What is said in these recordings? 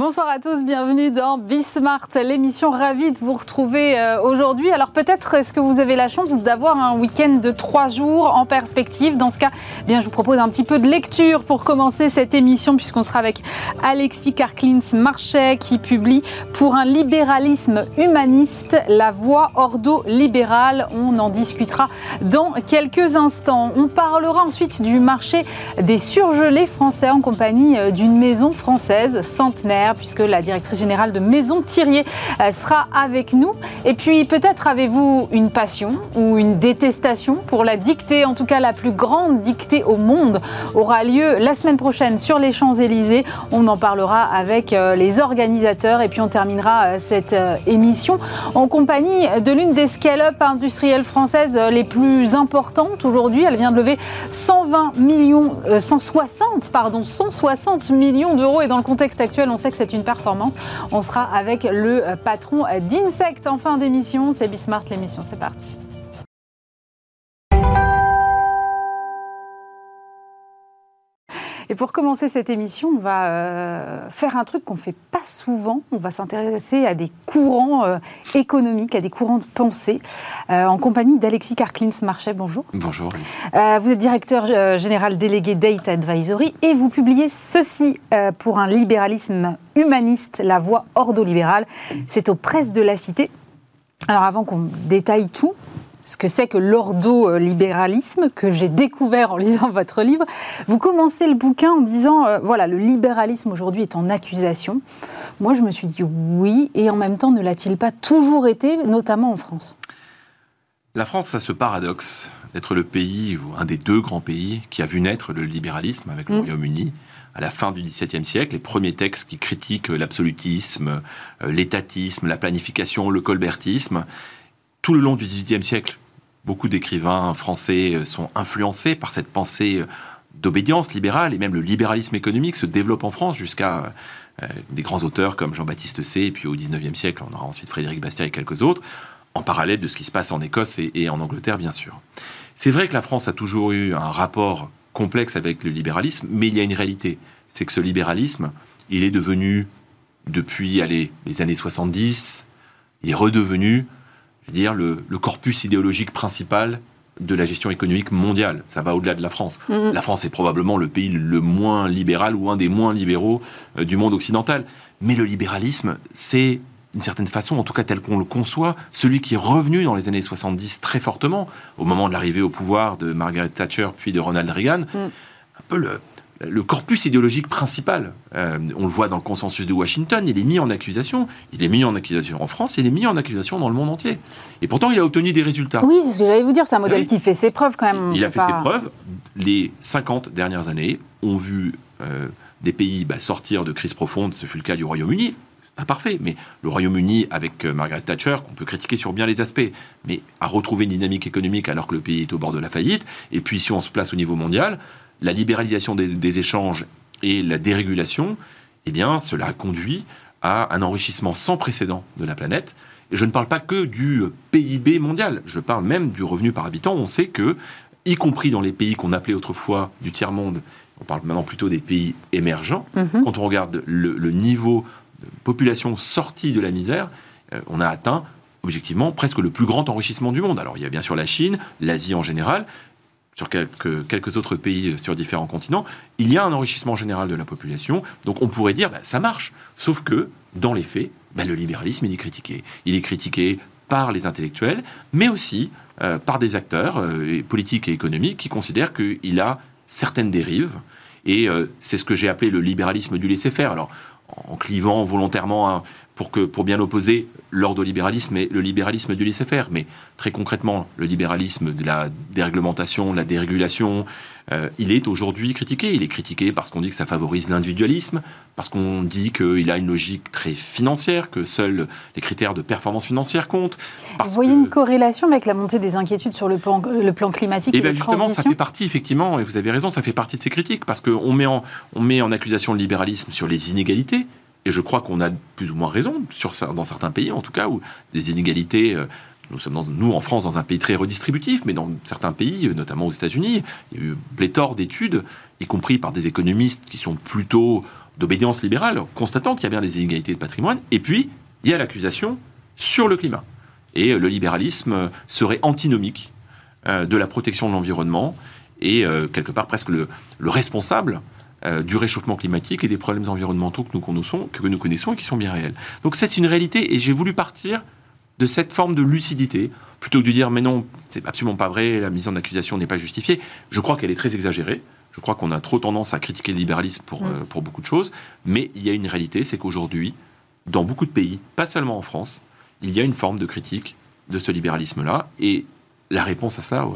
Bonsoir à tous, bienvenue dans Bismart, l'émission ravie de vous retrouver euh, aujourd'hui. Alors peut-être est-ce que vous avez la chance d'avoir un week-end de trois jours en perspective. Dans ce cas, eh je vous propose un petit peu de lecture pour commencer cette émission puisqu'on sera avec Alexis Karklins Marchais qui publie pour un libéralisme humaniste la voie ordo-libérale. On en discutera dans quelques instants. On parlera ensuite du marché des surgelés français en compagnie euh, d'une maison française centenaire puisque la directrice générale de Maison Thirier euh, sera avec nous. Et puis peut-être avez-vous une passion ou une détestation pour la dictée, en tout cas la plus grande dictée au monde, aura lieu la semaine prochaine sur les Champs-Élysées. On en parlera avec euh, les organisateurs et puis on terminera euh, cette émission en compagnie de l'une des scale-up industrielles françaises les plus importantes aujourd'hui. Elle vient de lever 120 millions, 160, pardon, 160 millions d'euros et dans le contexte actuel, on sait que c'est une performance. On sera avec le patron d'Insect en fin d'émission. C'est Bismart l'émission, c'est parti. Et pour commencer cette émission, on va euh, faire un truc qu'on ne fait pas souvent. On va s'intéresser à des courants euh, économiques, à des courants de pensée, euh, en compagnie d'Alexis Karklins Marchais. Bonjour. Bonjour. vous êtes directeur général délégué Data Advisory et vous publiez ceci pour un libéralisme humaniste, la voie ordolibérale. C'est aux presses de la cité. Alors avant qu'on détaille tout, ce que c'est que l'ordo-libéralisme que j'ai découvert en lisant votre livre. Vous commencez le bouquin en disant, euh, voilà, le libéralisme aujourd'hui est en accusation. Moi, je me suis dit oui, et en même temps, ne l'a-t-il pas toujours été, notamment en France? La France a ce paradoxe d'être le pays, ou un des deux grands pays, qui a vu naître le libéralisme avec le mm. Royaume-Uni à la fin du XVIIe siècle, les premiers textes qui critiquent l'absolutisme, euh, l'étatisme, la planification, le colbertisme tout le long du XVIIIe siècle, beaucoup d'écrivains français euh, sont influencés par cette pensée euh, d'obédience libérale et même le libéralisme économique se développe en France jusqu'à euh, des grands auteurs comme Jean-Baptiste C. Et puis au XIXe siècle, on aura ensuite Frédéric Bastiat et quelques autres, en parallèle de ce qui se passe en Écosse et, en Angleterre, bien sûr. C'est vrai que la France a toujours eu un rapport complexe avec le libéralisme, mais il y a une réalité. C'est que ce libéralisme, il est devenu, depuis les années 70, il est redevenu dire, le, corpus idéologique principal de la gestion économique mondiale. Ça va au-delà de la France. Mhm. La France est probablement le pays le moins libéral ou un des moins libéraux euh, du monde occidental. Mais le libéralisme, c'est d'une certaine façon, en tout cas tel qu'on le conçoit, celui qui est revenu dans les années 70 très fortement, au moment de l'arrivée au pouvoir de Margaret Thatcher puis de Ronald Reagan, mm. un peu le, le corpus idéologique principal, euh, on le voit dans le consensus de Washington, il est mis en accusation. Il est mis en accusation en France, il est mis en accusation dans le monde entier. Et pourtant, il a obtenu des résultats. Oui, c'est ce que j'allais vous dire, c'est un modèle qui fait ses preuves quand même. Il a fait ses preuves. Les 50 dernières années ont vu euh, des pays bah, sortir de crise profonde, ce fut le cas du Royaume-Uni. Pas parfait, mais le Royaume-Uni, avec euh, Margaret Thatcher, qu'on peut critiquer sur bien les aspects, mais a retrouvé une dynamique économique alors que le pays est au bord de la faillite. Et puis, si on se place au niveau mondial, la libéralisation des, échanges et la dérégulation, eh bien, cela a conduit à un enrichissement sans précédent de la planète. Et je ne parle pas que du PIB mondial, je parle même du revenu par habitant. On sait que, y compris dans les pays qu'on appelait autrefois du tiers-monde, on parle maintenant plutôt des pays émergents, mhm. quand on regarde le, niveau de population sortie de la misère, euh, on a atteint objectivement presque le plus grand enrichissement du monde. Alors il y a bien sûr la Chine, l'Asie en général, sur quelques, autres pays sur différents continents, il y a un enrichissement général de la population. Donc on pourrait dire, bah, ça marche. Sauf que, dans les faits, bah, le libéralisme, est critiqué. Il est critiqué par les intellectuels, mais aussi euh, par des acteurs euh, politiques et économiques qui considèrent qu'il a certaines dérives. Et euh, c'est ce que j'ai appelé le libéralisme du laisser-faire. Alors, en clivant volontairement pour, que, pour bien opposer l'ordolibéralisme et le libéralisme du laisser-faire. Mais très concrètement, le libéralisme de la déréglementation, de la dérégulation, euh, il est aujourd'hui critiqué. Il est critiqué parce qu'on dit que ça favorise l'individualisme, parce qu'on dit qu'il a une logique très financière, que seuls les critères de performance financière comptent. Vous voyez une corrélation avec la montée des inquiétudes sur le plan, le plan climatique et, et bien justement, ça fait partie, effectivement, et vous avez raison, ça fait partie de ces critiques, parce qu'on met, en, on met en accusation le libéralisme sur les inégalités, et je crois qu'on a plus ou moins raison, dans certains pays en tout cas, où des inégalités. Euh, nous sommes, dans, nous, en France, dans un pays très redistributif, mais dans certains pays, euh, notamment aux États-Unis, il y a eu pléthore d'études, y compris par des économistes qui sont plutôt d'obédience libérale, constatant qu'il y a bien des inégalités de patrimoine. Et puis, il y a l'accusation sur le climat. Et le libéralisme serait antinomique de la protection de l'environnement et quelque part presque le responsable euh, du réchauffement climatique et des problèmes environnementaux que nous connaissons, que nous connaissons et qui sont bien réels. Donc c'est une réalité et j'ai voulu partir de cette forme de lucidité plutôt que de dire mais non, c'est absolument pas vrai, la mise en accusation n'est pas justifiée. Je crois qu'elle est très exagérée. Je crois qu'on a trop tendance à critiquer le libéralisme pour, mm. euh, pour beaucoup de choses. Mais il y a une réalité, c'est qu'aujourd'hui, dans beaucoup de pays, pas seulement en France, il y a une forme de critique de ce libéralisme-là. Et la réponse à ça,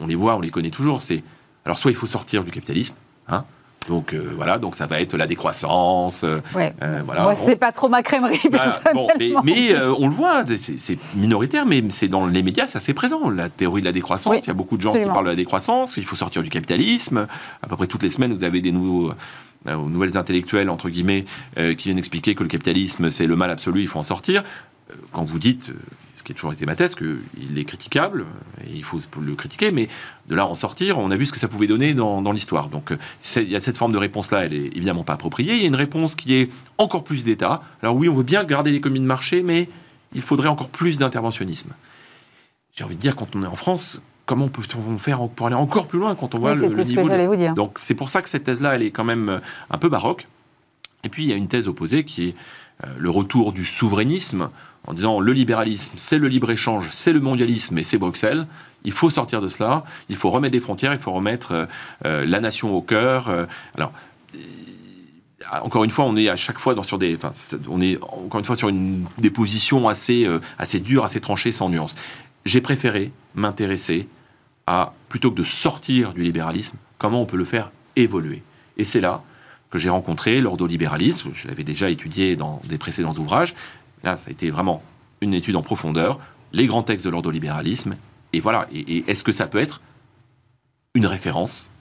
on les voit, on les connaît toujours, c'est alors soit il faut sortir du capitalisme, Hein donc euh, voilà, donc ça va être la décroissance. Euh, euh, voilà. Moi, c'est pas trop ma crèmerie personnellement. mais, on le voit, c'est minoritaire, mais c'est dans les médias, c'est assez présent. La théorie de la décroissance, il y a beaucoup de gens qui parlent de la décroissance. Il faut sortir du capitalisme. À peu près toutes les semaines, vous avez des nouveaux nouvelles intellectuelles entre guillemets qui viennent expliquer que le capitalisme c'est le mal absolu, il faut en sortir. Quand vous dites qui a toujours été ma thèse, qu'il est critiquable, et il faut le critiquer, mais de là en sortir, on a vu ce que ça pouvait donner dans, l'histoire. Donc il y a cette forme de réponse-là, elle est évidemment pas appropriée. Il y a une réponse qui est encore plus d'État. Alors oui, on veut bien garder l'économie de marché, mais il faudrait encore plus d'interventionnisme. J'ai envie de dire, quand on est en France, comment peut-on faire pour aller encore plus loin quand on voit le, le, niveau ce que vous dire. Donc c'est pour ça que cette thèse-là, elle est quand même euh, un peu baroque. Et puis il y a une thèse opposée qui est euh, le retour du souverainisme en disant le libéralisme, c'est le libre-échange, c'est le mondialisme et c'est Bruxelles. Il faut sortir de cela, il faut remettre des frontières, il faut remettre euh, euh, la nation au cœur. Euh, alors, encore une fois, on est à chaque fois sur des, enfin, on est encore une fois sur des positions assez, assez dures, assez tranchées, sans nuance. J'ai préféré m'intéresser à, plutôt que de sortir du libéralisme, comment on peut le faire évoluer. Et c'est là que j'ai rencontré l'ordolibéralisme, je l'avais déjà étudié dans des précédents ouvrages, Là, ça a été vraiment une étude en profondeur, les grands textes de l'ordolibéralisme, et voilà. Et, est-ce que ça peut être une référence,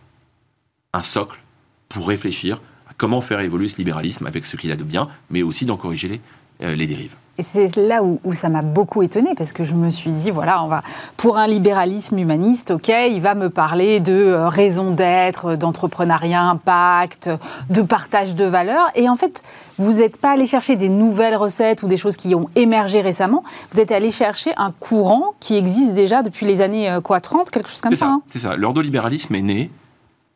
un socle pour réfléchir à comment faire évoluer ce libéralisme avec ce qu'il a de bien, mais aussi d'en corriger les, les dérives et c'est là où, ça m'a beaucoup étonnée, parce que je me suis dit, voilà, on va, pour un libéralisme humaniste, ok, il va me parler de euh, raison d'être, d'entrepreneuriat impact, de partage de valeurs. Et en fait, vous n'êtes pas allé chercher des nouvelles recettes ou des choses qui ont émergé récemment. Vous êtes allé chercher un courant qui existe déjà depuis les années euh, quoi, 30, quelque chose comme ça. Hein c'est ça. L'ordolibéralisme est né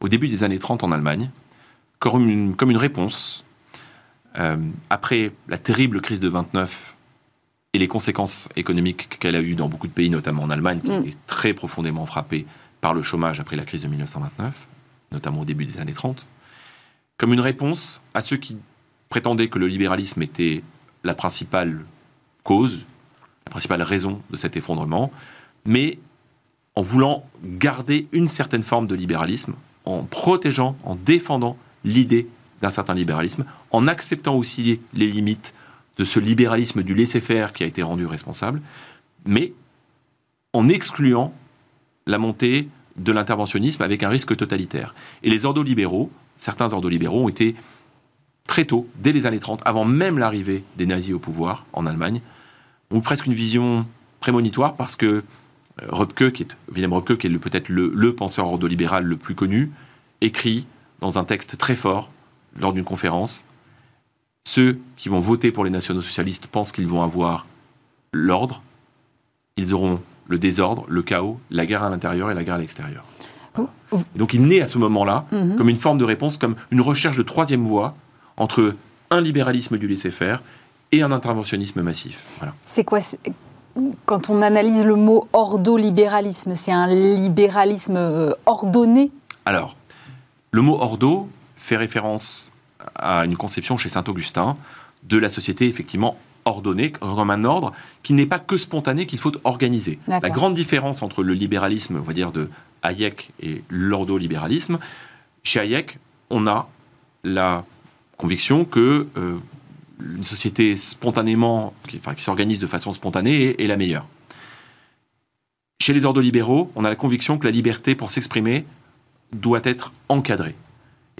au début des années 30 en Allemagne, comme une, comme une réponse euh, après la terrible crise de 29 et les conséquences économiques qu'elle a eues dans beaucoup de pays, notamment en Allemagne, qui mm. est très profondément frappée par le chômage après la crise de 1929, notamment au début des années 30, comme une réponse à ceux qui prétendaient que le libéralisme était la principale cause, la principale raison de cet effondrement, mais en voulant garder une certaine forme de libéralisme, en protégeant, en défendant l'idée d'un certain libéralisme, en acceptant aussi les limites de ce libéralisme du laisser-faire qui a été rendu responsable, mais en excluant la montée de l'interventionnisme avec un risque totalitaire. Et les ordolibéraux, certains ordolibéraux ont été très tôt, dès les années 30, avant même l'arrivée des nazis au pouvoir en Allemagne, ont presque une vision prémonitoire parce que euh, Röpke, qui est, Wilhelm Röpke, qui est peut-être le, le penseur ordolibéral le plus connu, écrit dans un texte très fort lors d'une conférence, ceux qui vont voter pour les nationaux socialistes pensent qu'ils vont avoir l'ordre, ils auront le désordre, le chaos, la guerre à l'intérieur et la guerre à l'extérieur. Donc il naît à ce moment-là mhm. comme une forme de réponse, comme une recherche de troisième voie entre un libéralisme du laisser-faire et un interventionnisme massif. C'est quoi quand on analyse le mot ordolibéralisme, c'est un libéralisme euh, ordonné? Alors, le mot ordo, fait référence à une conception chez Saint-Augustin de la société effectivement ordonnée comme un ordre qui n'est pas que spontané, qu'il faut organiser. La grande différence entre le libéralisme, on va dire, de Hayek et l'ordolibéralisme, chez Hayek, on a la conviction que euh, une société spontanément, qui, enfin, qui s'organise de façon spontanée est, est, la meilleure. Chez les ordolibéraux, on a la conviction que la liberté pour s'exprimer doit être encadrée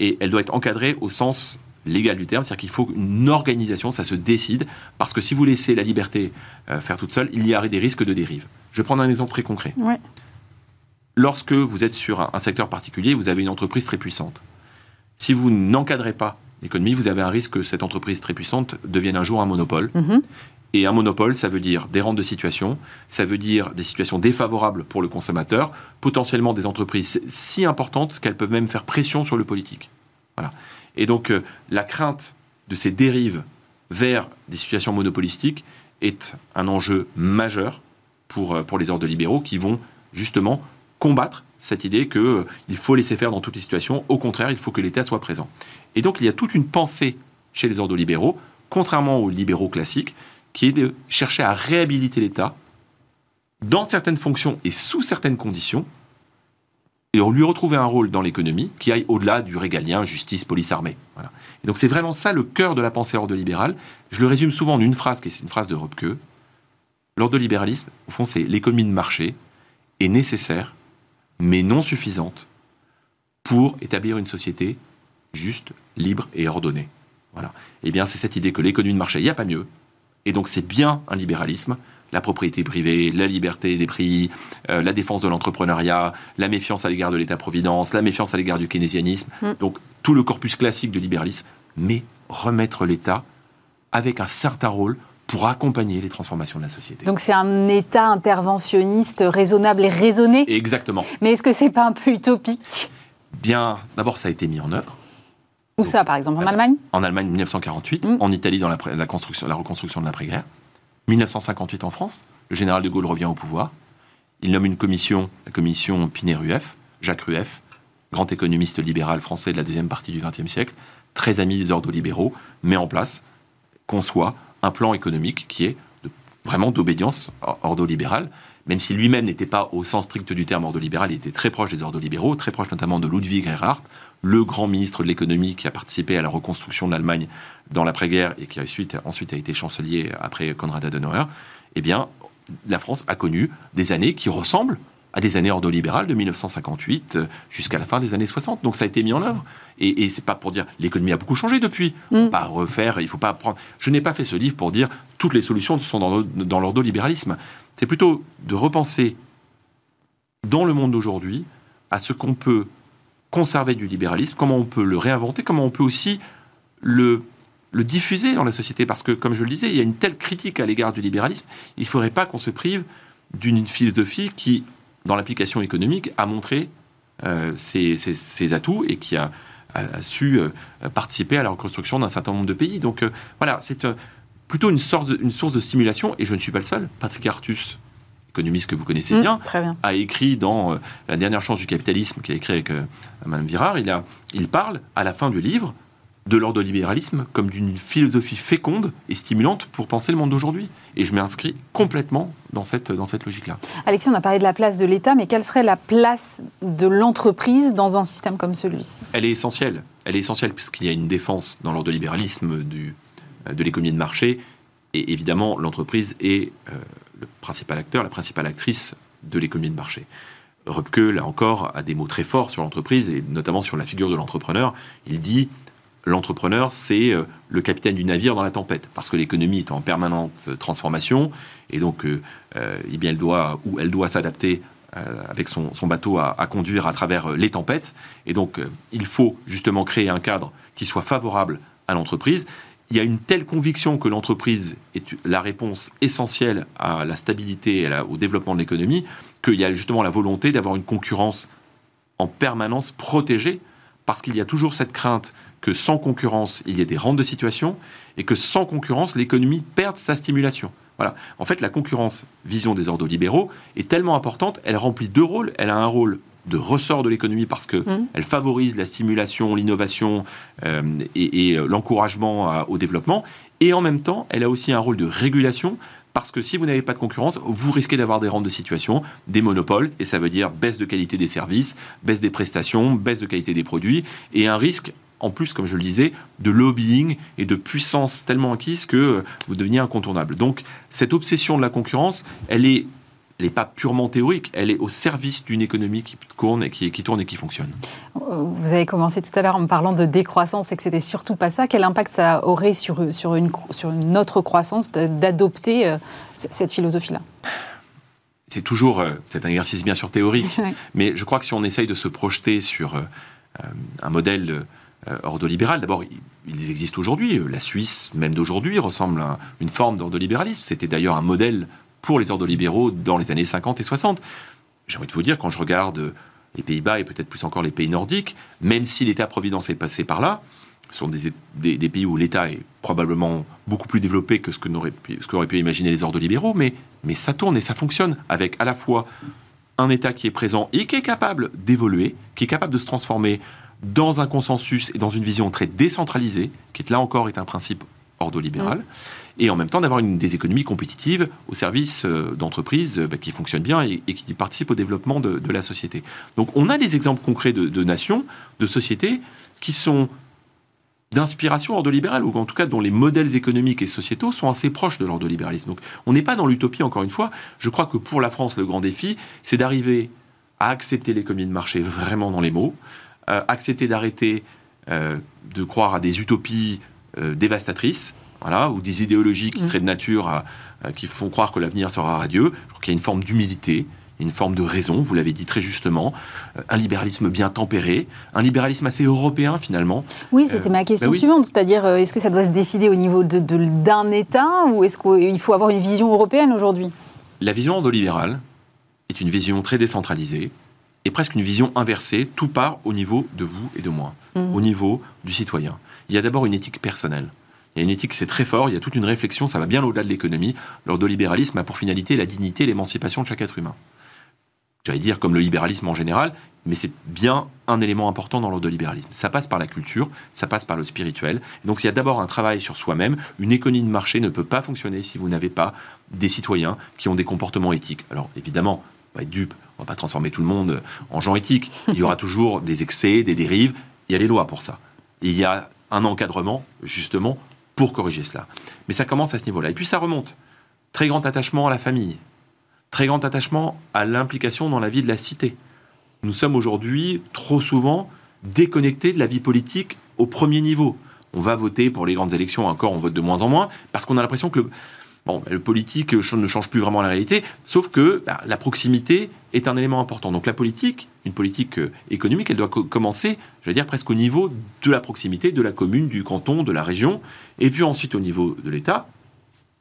et elle doit être encadrée au sens légal du terme, c'est-à-dire qu'il faut une organisation, ça se décide, parce que si vous laissez la liberté euh, faire toute seule, il y a des risques de dérive. Je vais prendre un exemple très concret. Lorsque vous êtes sur un, secteur particulier, vous avez une entreprise très puissante. Si vous n'encadrez pas l'économie, vous avez un risque que cette entreprise très puissante devienne un jour un monopole. Mhm. Et un monopole, ça veut dire des rentes de situation, ça veut dire des situations défavorables pour le consommateur, potentiellement des entreprises si importantes qu'elles peuvent même faire pression sur le politique. Voilà. Et donc, euh, la crainte de ces dérives vers des situations monopolistiques est un enjeu majeur pour, euh, pour les ordres libéraux qui vont justement combattre cette idée qu'il euh, faut laisser faire dans toutes les situations. Au contraire, il faut que l'État soit présent. Et donc, il y a toute une pensée chez les ordres libéraux, contrairement aux libéraux classiques, qui est de chercher à réhabiliter l'État dans certaines fonctions et sous certaines conditions, et lui retrouver un rôle dans l'économie qui aille au-delà du régalien justice, police, armée. Et donc c'est vraiment ça le cœur de la pensée ordolibérale. Je le résume souvent en une phrase qui est une phrase de Röpke. L'ordolibéralisme, au fond, c'est l'économie de marché est nécessaire, mais non suffisante pour établir une société juste, libre et ordonnée. Voilà. Eh bien, c'est cette idée que l'économie de marché, il n'y a pas mieux. Et donc, c'est bien un libéralisme. La propriété privée, la liberté des prix, euh, la défense de l'entrepreneuriat, la méfiance à l'égard de l'État-providence, la méfiance à l'égard du keynésianisme. Mm. Donc, tout le corpus classique de libéralisme, mais remettre l'État avec un certain rôle pour accompagner les transformations de la société. Donc c'est un État interventionniste raisonnable et raisonné? Exactement. Mais est-ce que c'est pas un peu utopique? Bien, d'abord, ça a été mis en œuvre. Où ça, par exemple En Ah bah, Allemagne En Allemagne, 1948. Mm. En Italie, dans la, la construction, la reconstruction de l'après-guerre. 1958 en France. Le général de Gaulle revient au pouvoir. Il nomme une commission, la commission Pinet-Rueff, Jacques Rueff, grand économiste libéral français de la deuxième partie du XXe siècle, très ami des ordres libéraux, met en place, conçoit un plan économique qui est de- vraiment d'obédience or- ordolibérale, même si lui-même n'était pas au sens strict du terme ordolibéral, il était très proche des ordres libéraux, très proche notamment de Ludwig Erhard, le grand ministre de l'économie qui a participé à la reconstruction de l'Allemagne dans l'après-guerre et qui a ensuite, ensuite a été chancelier après Konrad Adenauer, eh bien, la France a connu des années qui ressemblent à des années ordolibérales de 1958 euh, jusqu'à la fin des années 60. Donc ça a été mis en œuvre. Et, et c'est pas pour dire l'économie a beaucoup changé depuis. Mm. Pas refaire, il faut pas prendre. Je n'ai pas fait ce livre pour dire toutes les solutions sont dans l'ordolibéralisme. C'est plutôt de repenser dans le monde d'aujourd'hui à ce qu'on peut conserver du libéralisme, comment on peut le réinventer, comment on peut aussi le, diffuser dans la société. Parce que, comme je le disais, il y a une telle critique à l'égard du libéralisme, il ne faudrait pas qu'on se prive d'une philosophie qui, dans l'application économique, a montré euh, ses, atouts et qui a, su euh, participer à la reconstruction d'un certain nombre de pays. Donc euh, voilà, c'est plutôt une source de stimulation, et je ne suis pas le seul. Patrick Artus, économiste que vous connaissez Mm, bien, Très bien. a écrit dans euh, La dernière chance du capitalisme, qu'il a écrit avec euh, Madame Virard, il, a, il parle à la fin du livre de l'ordolibéralisme comme d'une philosophie féconde et stimulante pour penser le monde d'aujourd'hui. Et je m'inscris complètement dans cette, dans cette logique-là. Alexis, on a parlé de la place de l'État, mais quelle serait la place de l'entreprise dans un système comme celui-ci? Elle est essentielle. Elle est essentielle puisqu'il y a une défense dans l'ordolibéralisme du, euh, de l'économie de marché. Et évidemment, l'entreprise est euh, le principal acteur, la principale actrice de l'économie de marché. Röpke, là encore, a des mots très forts sur l'entreprise et notamment sur la figure de l'entrepreneur. Il dit l'entrepreneur, c'est euh, le capitaine du navire dans la tempête, parce que l'économie est en permanente euh, transformation et donc, euh, eh bien, elle doit ou elle doit s'adapter avec son, bateau à, conduire à travers les tempêtes. Et donc, il faut justement créer un cadre qui soit favorable à l'entreprise. Il y a une telle conviction que l'entreprise est la réponse essentielle à la stabilité et au développement de l'économie, qu'il y a justement la volonté d'avoir une concurrence en permanence protégée, parce qu'il y a toujours cette crainte que sans concurrence, il y ait des rentes de situation, et que sans concurrence, l'économie perde sa stimulation. Voilà. En fait, la concurrence, vision des ordres libéraux, est tellement importante, elle remplit deux rôles. Elle a un rôle de ressort de l'économie parce que Mhm. elle favorise la stimulation, l'innovation euh, et, et l'encouragement à- au développement. Et en même temps, elle a aussi un rôle de régulation parce que si vous n'avez pas de concurrence, vous risquez d'avoir des rentes de situation, des monopoles, et ça veut dire baisse de qualité des services, baisse des prestations, baisse de qualité des produits, et un risque, en plus, comme je le disais, de lobbying et de puissance tellement acquise que euh, vous deveniez incontournable. Donc, cette obsession de la concurrence, elle est, elle n'est pas purement théorique, elle est au service d'une économie qui tourne et qui, qui tourne et qui fonctionne. Euh, Vous avez commencé tout à l'heure en me parlant de décroissance et que c'était surtout pas ça. Quel impact ça aurait sur, sur, une, sur une autre croissance d'adopter euh, cette philosophie-là? C'est toujours euh, c'est un exercice bien sûr théorique, Ouais. mais je crois que si on essaye de se projeter sur euh, un modèle ordolibéral. D'abord, ils existent aujourd'hui. La Suisse, même d'aujourd'hui, ressemble à une forme d'ordolibéralisme. C'était d'ailleurs un modèle pour les ordolibéraux dans les années 50 et 60. J'ai envie de vous dire, quand je regarde les Pays-Bas et peut-être plus encore les pays nordiques, même si l'État-providence est passé par là, ce sont des, des, pays où l'État est probablement beaucoup plus développé que ce qu'auraient pu, pu, imaginer les ordolibéraux, mais, mais ça tourne et ça fonctionne avec à la fois un État qui est présent et qui est capable d'évoluer, qui est capable de se transformer dans un consensus et dans une vision très décentralisée, qui est là encore est un principe ordolibéral, mmh. Et en même temps d'avoir des économies compétitives au service euh, d'entreprises euh, bah, qui fonctionnent bien et, qui participent au développement de, la société. Donc on a des exemples concrets de, nations, de sociétés qui sont d'inspiration ordolibérale, ou en tout cas dont les modèles économiques et sociétaux sont assez proches de l'ordolibéralisme. Donc on n'est pas dans l'utopie, encore une fois. Je crois que pour la France, le grand défi, c'est d'arriver à accepter l'économie de marché vraiment dans les mots, euh, accepter d'arrêter de croire à des utopies dévastatrices, voilà, ou des idéologies qui mmh. seraient de nature à, qui font croire que l'avenir sera radieux. Crois qu'il y a une forme d'humilité, une forme de raison, vous l'avez dit très justement, euh, un libéralisme bien tempéré, un libéralisme assez européen finalement. Oui, c'était ma question bah suivante, c'est-à-dire euh, est-ce que ça doit se décider au niveau d'un de, État ou est-ce qu'il faut avoir une vision européenne aujourd'hui? La vision endolibérale est une vision très décentralisée et presque une vision inversée, tout part au niveau de vous et de moi, mmh. au niveau du citoyen. Il y a d'abord une éthique personnelle. Il y a une éthique, c'est très fort, il y a toute une réflexion, ça va bien au-delà de l'économie. L'ordolibéralisme a pour finalité la dignité et l'émancipation de chaque être humain j'allais dire comme le libéralisme en général, mais c'est bien un élément important dans l'ordolibéralisme. Ça passe par la culture, ça passe par le spirituel. donc il y a d'abord un travail sur soi-même. Une économie de marché ne peut pas fonctionner si vous n'avez pas des citoyens qui ont des comportements éthiques. Alors évidemment, pas être dupe, on va pas transformer tout le monde en gens éthiques. Il y aura toujours des excès, des dérives. Il y a les lois pour ça. il y a un encadrement justement pour corriger cela. Mais ça commence à ce niveau-là. Et puis ça remonte. Très grand attachement à la famille, très grand attachement à l'implication dans la vie de la cité. Nous sommes aujourd'hui trop souvent déconnectés de la vie politique au premier niveau. On va voter pour les grandes élections, encore on vote de moins en moins, parce qu'on a l'impression que le, bon, le politique ne change plus vraiment la réalité, sauf que bah, la proximité est un élément important. Donc la politique, une politique euh, économique, elle doit commencer, je vais dire, presque au niveau de la proximité, de la commune, du canton, de la région, et puis ensuite au niveau de l'État,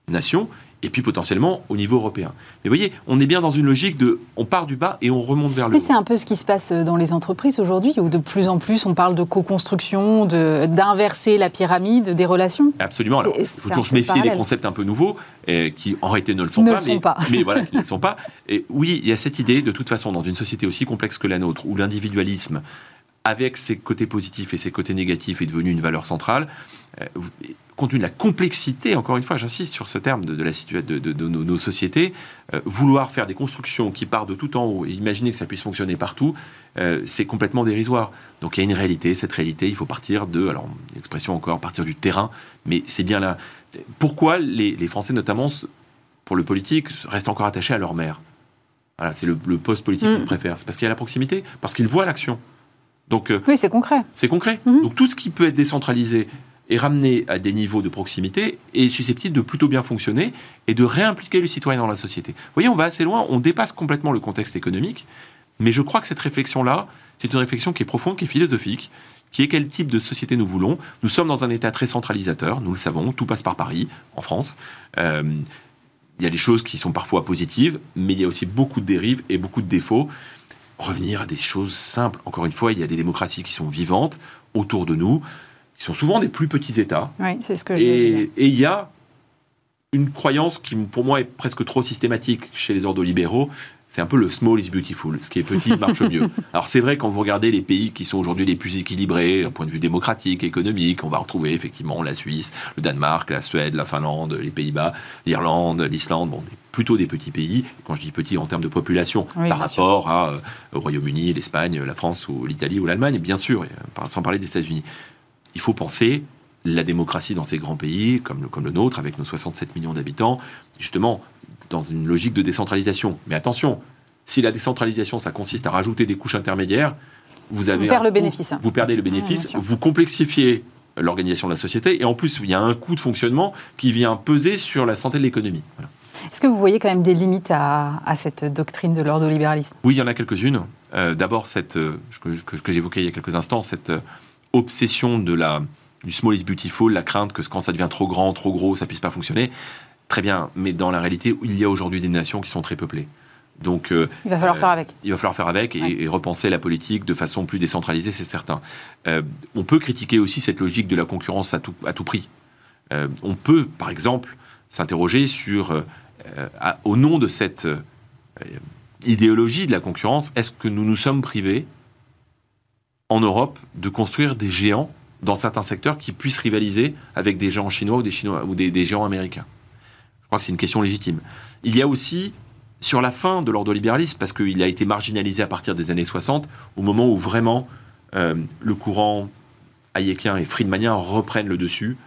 nation, et puis potentiellement au niveau européen. Mais vous voyez, on est bien dans une logique de on part du bas et on remonte vers le haut. Mais c'est un peu ce qui se passe dans les entreprises aujourd'hui, où de plus en plus on parle de co-construction, d'inverser la pyramide des relations. Absolument. il faut toujours se méfier des concepts un peu nouveaux, euh, qui en réalité ne le sont ne pas. Le sont pas. mais voilà, qui ne le sont pas. Et oui, il y a cette idée, de toute façon, dans une société aussi complexe que la nôtre, où l'individualisme avec ses côtés positifs et ses côtés négatifs, est devenu une valeur centrale. Compte tenu de la complexité, encore une fois, j'insiste sur ce terme de, la de, de, nos, sociétés, euh, vouloir faire des constructions qui partent de tout en haut et imaginer que ça puisse fonctionner partout, euh, c'est complètement dérisoire. Donc il y a une réalité, cette réalité, il faut partir de, alors l'expression encore, partir du terrain, mais c'est bien là. Pourquoi les, Français, notamment pour le politique, restent encore attachés à leur mère Voilà, c'est le, poste politique mm. qu'ils préfèrent. C'est parce qu'il y a la proximité, parce qu'ils voient l'action. Donc, euh, oui, c'est concret. C'est concret. Mm-hmm. Donc tout ce qui peut être décentralisé, et ramené à des niveaux de proximité est susceptible de plutôt bien fonctionner et de réimpliquer le citoyen dans la société. Vous voyez, on va assez loin, on dépasse complètement le contexte économique, mais je crois que cette réflexion-là, c'est une réflexion qui est profonde, qui est philosophique, qui est quel type de société nous voulons. Nous sommes dans un État très centralisateur, nous le savons, tout passe par Paris, en France. Euh, il y a des choses qui sont parfois positives, mais il y a aussi beaucoup de dérives et beaucoup de défauts. Revenir à des choses simples. Encore une fois, il y a des démocraties qui sont vivantes autour de nous qui sont souvent des plus petits États. Oui, c'est ce que Et il y a une croyance qui, pour moi, est presque trop systématique chez les ordolibéraux. C'est un peu le small is beautiful. Ce qui est petit marche mieux. Alors, c'est vrai, quand vous regardez les pays qui sont aujourd'hui les plus équilibrés, d'un point de vue démocratique, économique, on va retrouver effectivement la Suisse, le Danemark, la Suède, la Finlande, les Pays-Bas, l'Irlande, l'Islande, bon, plutôt des petits pays. Quand je dis petits en termes de population, par rapport à, euh, au Royaume-Uni, l'Espagne, la France ou l'Italie ou l'Allemagne, bien sûr, sans parler des États-Unis il faut penser la démocratie dans ces grands pays, comme le, comme le nôtre, avec nos 67 millions d'habitants, justement, dans une logique de décentralisation. Mais attention, si la décentralisation, ça consiste à rajouter des couches intermédiaires, vous avez... Vous, le bénéfice. vous perdez le bénéfice, vous complexifiez l'organisation de la société, et en plus, il y a un coût de fonctionnement qui vient peser sur la santé de l'économie. Est-ce que vous voyez quand même des limites à, cette doctrine de l'ordolibéralisme Oui, il y en a quelques-unes. Euh, d'abord, cette, euh, que, que j'évoquais il y a quelques instants, cette euh, obsession de la, du small is beautiful, la crainte que quand ça devient trop grand, trop gros, ça puisse pas fonctionner. Très bien, mais dans la réalité, il y a aujourd'hui des nations qui sont très peuplées. Donc, euh, il va falloir faire avec. Il va falloir faire avec et, repenser la politique de façon plus décentralisée, c'est certain. on peut critiquer aussi cette logique de la concurrence à tout, à tout prix. on peut, par exemple, s'interroger sur, au nom de cette idéologie de la concurrence, est-ce que nous nous sommes privés en Europe de construire des géants dans certains secteurs qui puissent rivaliser avec des géants chinois ou des, géants américains Je crois que c'est une question légitime. Il y a aussi, sur la fin de l'ordolibéralisme, parce qu'il a été marginalisé à partir des années 60, au moment où vraiment euh, le courant hayekien et friedmanien reprennent le dessus,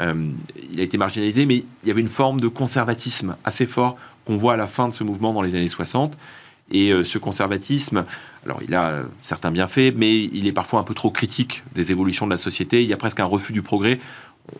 euh, il a été marginalisé, mais il y avait une forme de conservatisme assez fort qu'on voit à la fin de ce mouvement dans les années 60. Et euh, ce conservatisme, alors il a euh, certains bienfaits, mais il est parfois un peu trop critique des évolutions de la société. Il y a presque un refus du progrès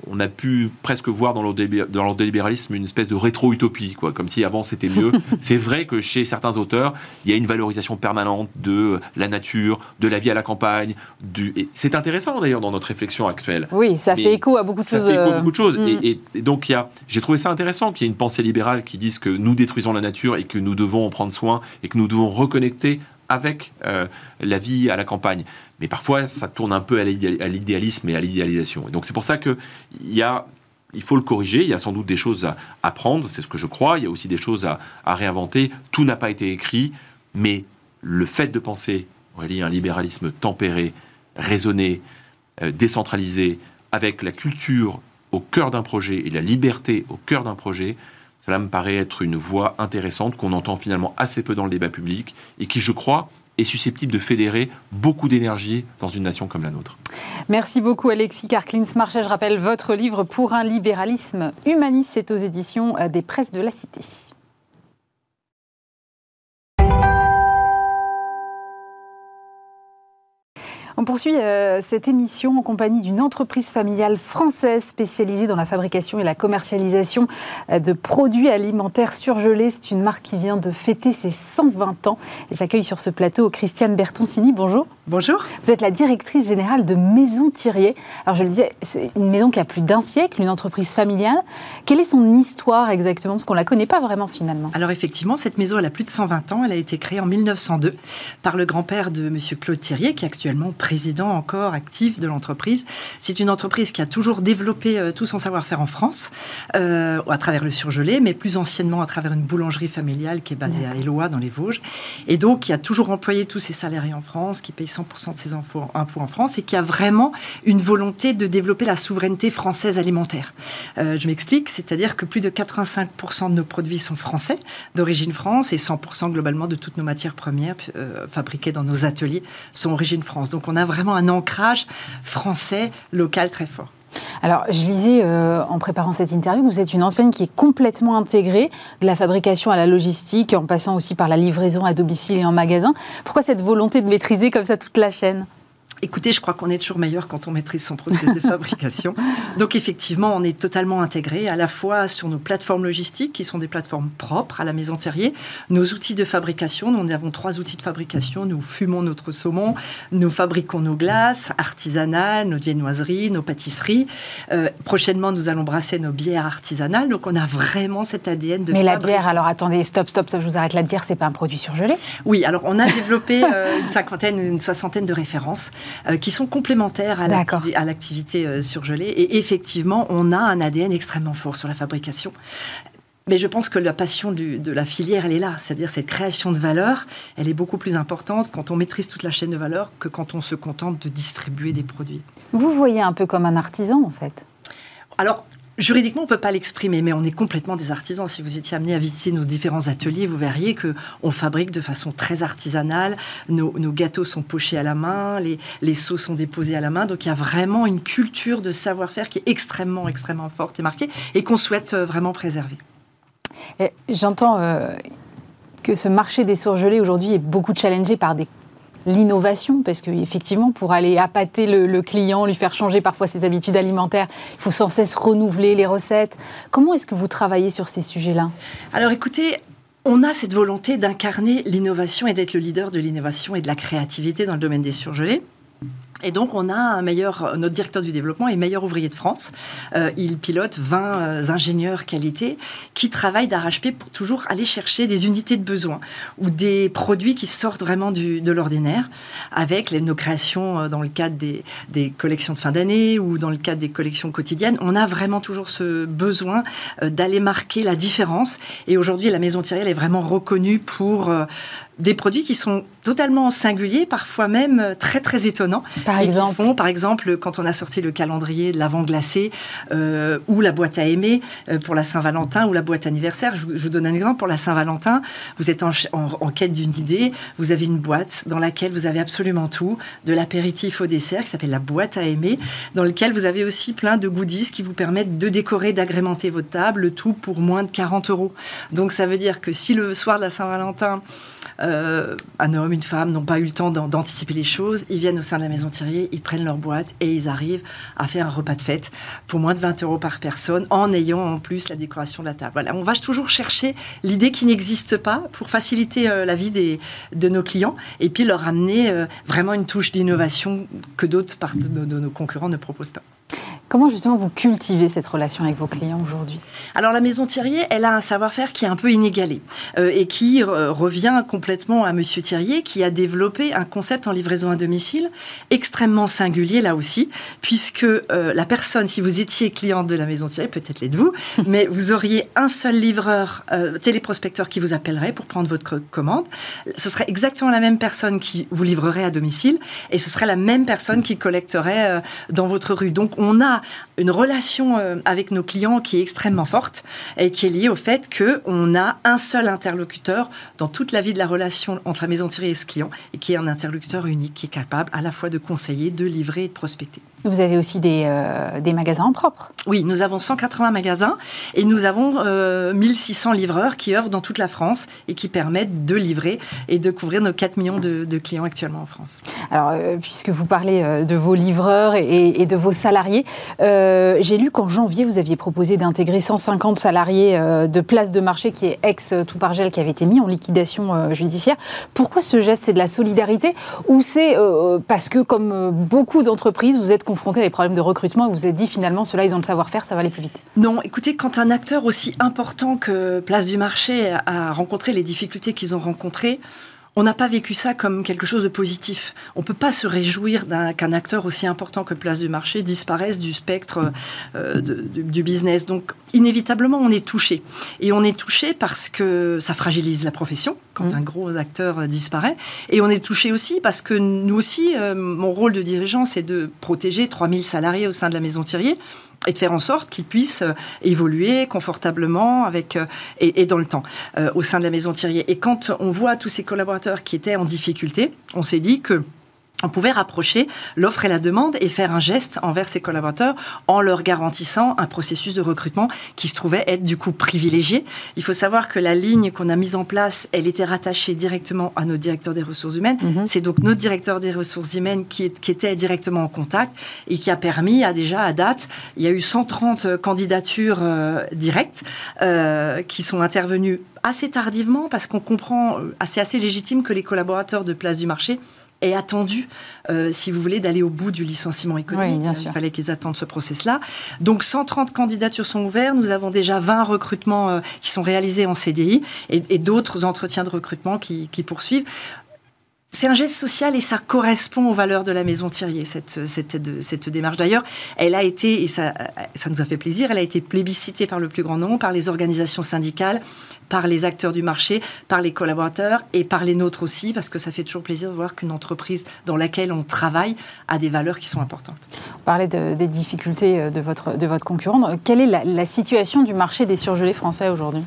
on a pu presque voir dans l'ordolibéralisme une espèce de rétro-utopie, quoi, comme si avant c'était mieux. c'est vrai que chez certains auteurs, il y a une valorisation permanente de la nature, de la vie à la campagne. Du... C'est intéressant d'ailleurs dans notre réflexion actuelle. Oui, ça fait écho à beaucoup de choses. Ça fait écho à beaucoup de choses. Euh, mm. Et, donc j'ai trouvé ça intéressant qu'il y ait une pensée libérale qui dise que nous détruisons la nature et que nous devons en prendre soin et que nous devons reconnecter avec euh, la vie à la campagne. Mais parfois, ça tourne un peu à l'idéalisme et à l'idéalisation. Et donc c'est pour ça que y a, il faut le corriger. Il y a sans doute des choses à apprendre, c'est ce que je crois. Il y a aussi des choses à, réinventer. Tout n'a pas été écrit, mais le fait de penser, Aurélie, un libéralisme tempéré, raisonné, euh, décentralisé, avec la culture au cœur d'un projet et la liberté au cœur d'un projet, cela me paraît être une voie intéressante qu'on entend finalement assez peu dans le débat public et qui, je crois, est susceptible de fédérer beaucoup d'énergie dans une nation comme la nôtre. Merci beaucoup Alexis Carclins Marchais. Je rappelle votre livre Pour un libéralisme humaniste, c'est aux éditions des presses de la Cité. On poursuit euh, cette émission en compagnie d'une entreprise familiale française spécialisée dans la fabrication et la commercialisation euh, de produits alimentaires surgelés. C'est une marque qui vient de fêter ses 120 ans. J'accueille sur ce plateau Christiane Bertoncini. Bonjour. Bonjour. Vous êtes la directrice générale de Maison Thirier. Alors je le disais, c'est une maison qui a plus d'un siècle, une entreprise familiale. Quelle est son histoire exactement? Parce qu'on ne la connaît pas vraiment finalement. Alors effectivement, cette maison, elle a plus de 120 ans. Elle a été créée en 1902 par le grand-père de Monsieur Claude Thirier, qui est actuellement président encore actif de l'entreprise. C'est une entreprise qui a toujours développé euh, tout son savoir-faire en France, euh, à travers le surgelé, mais plus anciennement à travers une boulangerie familiale qui est basée à Éloie, dans les Vosges. Et donc, qui a toujours employé tous ses salariés en France, qui paye 100% de ses impôts en France, et qui a vraiment une volonté de développer la souveraineté française alimentaire. Euh, je m'explique, c'est-à-dire que plus de 85% de nos produits sont français, d'origine France, et 100% globalement de toutes nos matières premières fabriquées dans nos ateliers sont d'origine France. Donc, on a vraiment un ancrage français local très fort. Alors, je lisais euh, en préparant cette interview que vous êtes une enseigne qui est complètement intégrée, de la fabrication à la logistique, en passant aussi par la livraison à domicile et en magasin. Pourquoi cette volonté de maîtriser comme ça toute la chaîne? Écoutez, je crois qu'on est toujours meilleur quand on maîtrise son processus de fabrication. Donc effectivement, on est totalement intégré à la fois sur nos plateformes logistiques, qui sont des plateformes propres à la maison Terrier, nos outils de fabrication. Nous avons trois outils de fabrication. Nous fumons notre saumon, nous fabriquons nos glaces artisanales, nos viennoiseries, nos pâtisseries. Euh, prochainement, nous allons brasser nos bières artisanales. Donc on a vraiment cet ADN de Mais la bière, alors attendez, stop, stop, je vous arrête. La bière, c'est pas un produit surgelé? Oui, alors on a développé euh, une cinquantaine, une soixantaine de références. Euh, qui sont complémentaires à l'activité euh, surgelée. Et effectivement, on a un ADN extrêmement fort sur la fabrication. Mais je pense que la passion de la filière, elle est là. C'est-à-dire cette création de valeur, elle est beaucoup plus importante quand on maîtrise toute la chaîne de valeur que quand on se contente de distribuer des produits. Vous voyez un peu comme un artisan, en fait? Alors, Juridiquement, on ne peut pas l'exprimer, mais on est complètement des artisans. Si vous étiez amené à visiter nos différents ateliers, vous verriez que on fabrique de façon très artisanale. Nos, gâteaux sont pochés à la main, les, les seaux sont déposés à la main. Donc il y a vraiment une culture de savoir-faire qui est extrêmement, extrêmement forte et marquée et qu'on souhaite euh, vraiment préserver. J'entends euh, que ce marché des surgelés aujourd'hui est beaucoup challengé par des l'innovation, parce qu'effectivement, pour aller appâter le, client, lui faire changer parfois ses habitudes alimentaires, il faut sans cesse renouveler les recettes. Comment est-ce que vous travaillez sur ces sujets-là? Alors écoutez, on a cette volonté d'incarner l'innovation et d'être le leader de l'innovation et de la créativité dans le domaine des surgelés. Et donc, on a un meilleur, notre directeur du développement est meilleur ouvrier de France. Euh, il pilote 20 euh, ingénieurs qualité qui travaillent d'arrache-pied pour toujours aller chercher des unités de besoin ou des produits qui sortent vraiment de l'ordinaire avec nos créations euh, dans le cadre des, collections de fin d'année ou dans le cadre des collections quotidiennes. On a vraiment toujours ce besoin d'aller marquer la différence. Et aujourd'hui, la Maison Thierry, est vraiment reconnue pour des produits qui sont totalement singuliers, parfois même euh, très très étonnants. Par exemple Par exemple, quand on a sorti le calendrier de l'avant glacé euh, ou la boîte à aimer euh, pour la Saint-Valentin ou la boîte anniversaire. Je vous, donne un exemple. Pour la Saint-Valentin, vous êtes en, quête d'une idée, vous avez une boîte dans laquelle vous avez absolument tout, de l'apéritif au dessert, qui s'appelle la boîte à aimer, dans lequel vous avez aussi plein de goodies qui vous permettent de décorer, d'agrémenter votre table, le tout pour moins de 40 euros. Donc ça veut dire que si le soir de la Saint-Valentin, euh, un homme, une femme n'ont pas eu le temps d'anticiper les choses. Ils viennent au sein de la maison Thierry, ils prennent leur boîte et ils arrivent à faire un repas de fête pour moins de 20 euros par personne en ayant en plus la décoration de la table. Voilà, on va toujours chercher l'idée qui n'existe pas pour faciliter euh, la vie des, de nos clients et puis leur amener euh, vraiment une touche d'innovation que d'autres de nos concurrents ne proposent pas. Comment justement vous cultivez cette relation avec vos clients aujourd'hui? Alors la maison Thierry, elle a un savoir-faire qui est un peu inégalé euh, et qui euh, revient complètement à Monsieur Thierry qui a développé un concept en livraison à domicile extrêmement singulier là aussi, puisque euh, la personne, si vous étiez cliente de la maison Thierry, peut-être l'êtes-vous, mais vous auriez un seul livreur téléprospecteur qui vous appellerait pour prendre votre commande. Ce serait exactement la même personne qui vous livrerait à domicile et ce serait la même personne qui collecterait dans votre rue. Donc on a une relation euh, avec nos clients qui est extrêmement forte et qui est liée au fait qu'on a un seul interlocuteur dans toute la vie de la relation entre la maison Thierry et ce client et qui est un interlocuteur unique qui est capable à la fois de conseiller, de livrer et de prospecter. Vous avez aussi des, euh, des magasins en propre Oui, nous avons 180 magasins et nous avons 1600 euh, livreurs qui œuvrent dans toute la France et qui permettent de livrer et de couvrir nos 4 millions de, clients actuellement en France. Alors, puisque vous parlez de vos livreurs et, et de vos salariés, euh, j'ai lu qu'en janvier, vous aviez proposé d'intégrer 150 salariés euh, de place de marché qui est ex-Toupargel qui avait été mis en liquidation euh, judiciaire. Pourquoi ce geste? C'est de la solidarité ou c'est parce que, comme beaucoup d'entreprises, vous êtes confronté à des problèmes de recrutement vous vous dit finalement, ceux-là, ils ont le savoir-faire, ça va aller plus vite. Non, écoutez, quand un acteur aussi important que Place du Marché a rencontré les difficultés qu'ils ont rencontrées, on n'a pas vécu ça comme quelque chose de positif. On ne peut pas se réjouir qu'un acteur aussi important que Place du Marché disparaisse du spectre euh, du business. Donc, inévitablement, on est touché. Et on est touché parce que ça fragilise la profession quand mmh. un gros acteur euh, disparaît. Et on est touché aussi parce que nous aussi, euh, mon rôle de dirigeant, c'est de protéger 3000 salariés au sein de la Maison Thierry et de faire en sorte qu'ils puissent euh, évoluer confortablement avec euh, et, dans le temps euh, au sein de la maison Thierry. Et quand on voit tous ces collaborateurs qui étaient en difficulté, on s'est dit que on pouvait rapprocher l'offre et la demande et faire un geste envers ses collaborateurs en leur garantissant un processus de recrutement qui se trouvait être du coup privilégié. Il faut savoir que la ligne qu'on a mise en place, elle était rattachée directement à nos directeurs des ressources humaines. Mhm. C'est donc notre directeur des ressources humaines qui, qui, était directement en contact et qui a permis à déjà à date, il y a eu 130 candidatures euh, directes euh, qui sont intervenues assez tardivement parce qu'on comprend, euh, c'est assez légitime que les collaborateurs de place du marché est attendu, euh, si vous voulez, d'aller au bout du licenciement économique. Il fallait qu'ils attendent ce process-là. Donc 130 candidatures sont ouvertes. Nous avons déjà 20 recrutements euh, qui sont réalisés en CDI et, d'autres entretiens de recrutement qui, poursuivent. C'est un geste social et ça correspond aux valeurs de la Maison Thierry, cette, démarche. D'ailleurs, elle a été, et ça, nous a fait plaisir, elle a été plébiscitée par le plus grand nombre, par les organisations syndicales, par les acteurs du marché, par les collaborateurs et par les nôtres aussi, parce que ça fait toujours plaisir de voir qu'une entreprise dans laquelle on travaille a des valeurs qui sont importantes. On parlait des difficultés euh, de votre, de concurrent. Quelle est la situation du marché des surgelés français aujourd'hui?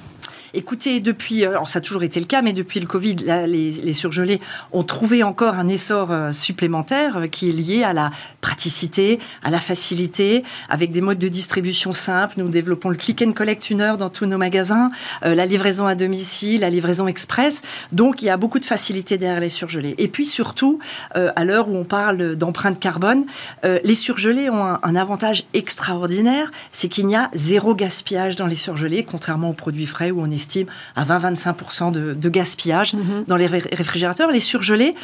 Écoutez, depuis, euh, alors ça a toujours été le cas, mais depuis le Covid, les, surgelés ont trouvé encore un essor euh, supplémentaire euh, qui est lié à la praticité, à la facilité, avec des modes de distribution simples. Nous développons le click and collect une heure dans tous nos magasins, la livraison à domicile, la livraison express. Donc il y a beaucoup de facilité derrière les surgelés. Et puis surtout, à l'heure où on parle d'empreinte carbone, les surgelés ont un, un avantage extraordinaire, c'est qu'il n'y a zéro gaspillage dans les surgelés, contrairement aux produits frais où on est estime à 20-25% de, gaspillage mhm. dans les réfrigérateurs. Les surgelés,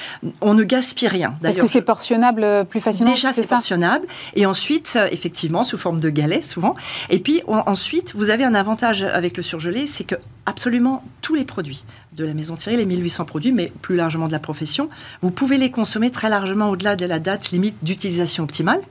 on ne gaspille rien. Est-ce que c'est portionnable euh, plus facilement Déjà, c'est portionnable. Et ensuite, euh, effectivement, sous forme de galets, souvent. Et puis, ensuite, vous avez un avantage avec le surgelé, c'est que absolument tous les produits de la maison Thierry, les 1800 produits, mais plus largement de la profession, vous pouvez les consommer très largement au-delà de la date limite d'utilisation optimale.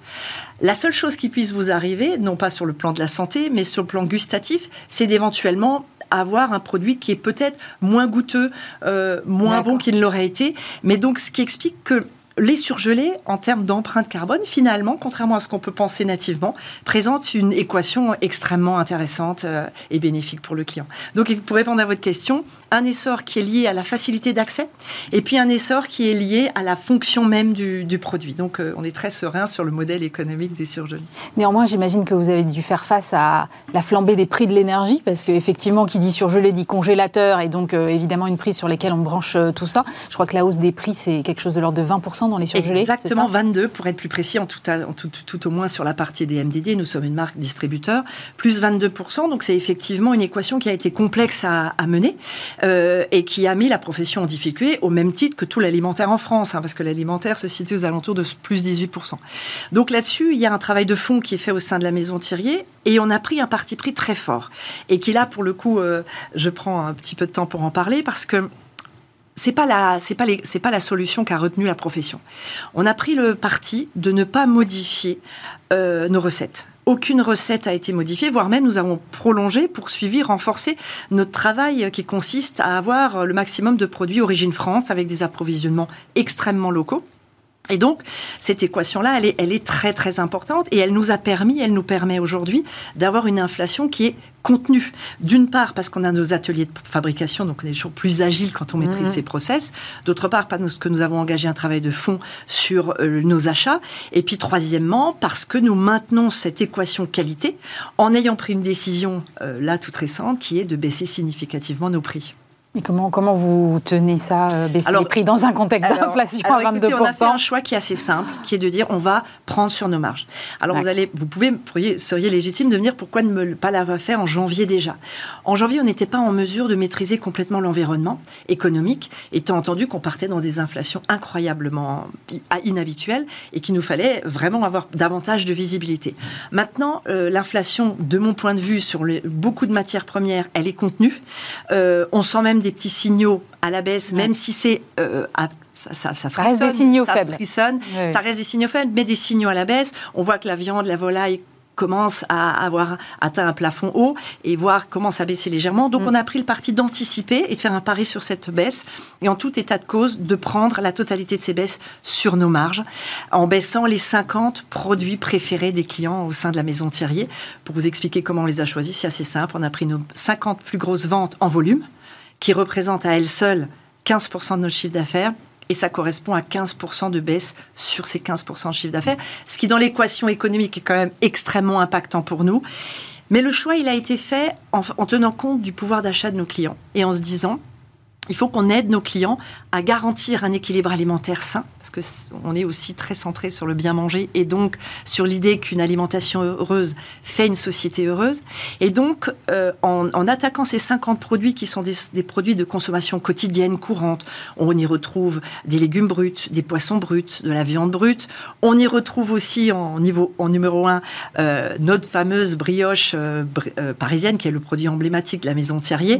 La seule chose qui puisse vous arriver, non pas sur le plan de la santé, mais sur le plan gustatif, c'est d'éventuellement avoir un produit qui est peut-être moins goûteux, euh, moins bon qu'il ne l'aurait été. Mais donc, ce qui explique que les surgelés, en termes d'empreinte carbone, finalement, contrairement à ce qu'on peut penser nativement, présentent une équation extrêmement intéressante euh, et bénéfique pour le client. Donc, pour répondre à votre question, un essor qui est lié à la facilité d'accès et puis un essor qui est lié à la fonction même du, produit. Donc, euh, on est très serein sur le modèle économique des surgelés. Néanmoins, j'imagine que vous avez dû faire face à la flambée des prix de l'énergie parce qu'effectivement, qui dit surgelé dit congélateur et donc euh, évidemment une prise sur laquelle on branche tout ça. Je crois que la hausse des prix, c'est quelque chose de l'ordre de 20% dans les surgelés Exactement, 22 pour être plus précis, en tout, tout, au moins sur la partie des MDD. Nous sommes une marque distributeur, plus 22%. Donc c'est effectivement une équation qui a été complexe à, mener euh, et qui a mis la profession en difficulté au même titre que tout l'alimentaire en France, hein, parce que l'alimentaire se situe aux alentours de plus 18%. Donc là-dessus, il y a un travail de fond qui est fait au sein de la maison Thirier et on a pris un parti pris très fort. Et qui là, pour le coup, euh, je prends un petit peu de temps pour en parler parce que c'est pas la c'est pas c'est pas la solution qu'a retenue la profession. On a pris le parti de ne pas modifier euh, nos recettes. Aucune recette a été modifiée, voire même nous avons prolongé, poursuivi, renforcé notre travail qui consiste à avoir le maximum de produits origine France avec des approvisionnements extrêmement locaux. Et donc, cette équation-là, elle est, elle est très très importante et elle nous a permis, elle nous permet aujourd'hui d'avoir une inflation qui est contenue. D'une part, parce qu'on a nos ateliers de fabrication, donc on est toujours plus agile quand on maîtrise mmh. ces process. D'autre part, parce que nous avons engagé un travail de fond sur euh, nos achats. Et puis, troisièmement, parce que nous maintenons cette équation qualité en ayant pris une décision, euh, là, toute récente, qui est de baisser significativement nos prix comment, comment vous tenez ça, euh, baisser les prix dans un contexte d'inflation à 22% On a fait un choix qui est assez simple, qui est de dire on va prendre sur nos marges. Alors vous allez, vous pouvez, pourriez, seriez légitime de me dire pourquoi ne me, pas l'avoir fait en janvier déjà. En janvier, on n'était pas en mesure de maîtriser complètement l'environnement économique, étant entendu qu'on partait dans des inflations incroyablement inhabituelles et qu'il nous fallait vraiment avoir davantage de visibilité. Maintenant, euh, l'inflation, de mon point de vue, sur beaucoup de matières premières, elle est contenue. Euh, on sent même des petits signaux à la baisse, même si c'est euh, ça, ça, ça, reste des signaux faibles. Ça reste des signaux faibles, mais des signaux à la baisse. On voit que la viande, la volaille commence à avoir atteint un plafond haut et voir commence à baisser légèrement. Donc mm. on a pris le parti d'anticiper et de faire un pari sur cette baisse et en tout état de cause de prendre la totalité de ces baisses sur nos marges en baissant les 50 produits préférés des clients au sein de la maison Thierry. Pour vous expliquer comment on les a choisis, c'est assez simple. On a pris nos 50 plus grosses ventes en volume qui représente à elle seule 15% de notre chiffre d'affaires. Et ça correspond à 15% de baisse sur ces 15% de chiffre d'affaires, ce qui dans l'équation économique est quand même extrêmement impactant pour nous. Mais le choix, il a été fait en, en tenant compte du pouvoir d'achat de nos clients et en se disant, il faut qu'on aide nos clients à garantir un équilibre alimentaire sain, parce que on est aussi très centré sur le bien manger et donc sur l'idée qu'une alimentation heureuse fait une société heureuse. Et donc, euh, en, attaquant ces 50 produits qui sont des, produits de consommation quotidienne courante, on y retrouve des légumes bruts, des poissons bruts, de la viande brute. On y retrouve aussi en niveau en numéro un euh, notre fameuse brioche euh, parisienne, qui est le produit emblématique de la maison Thierry.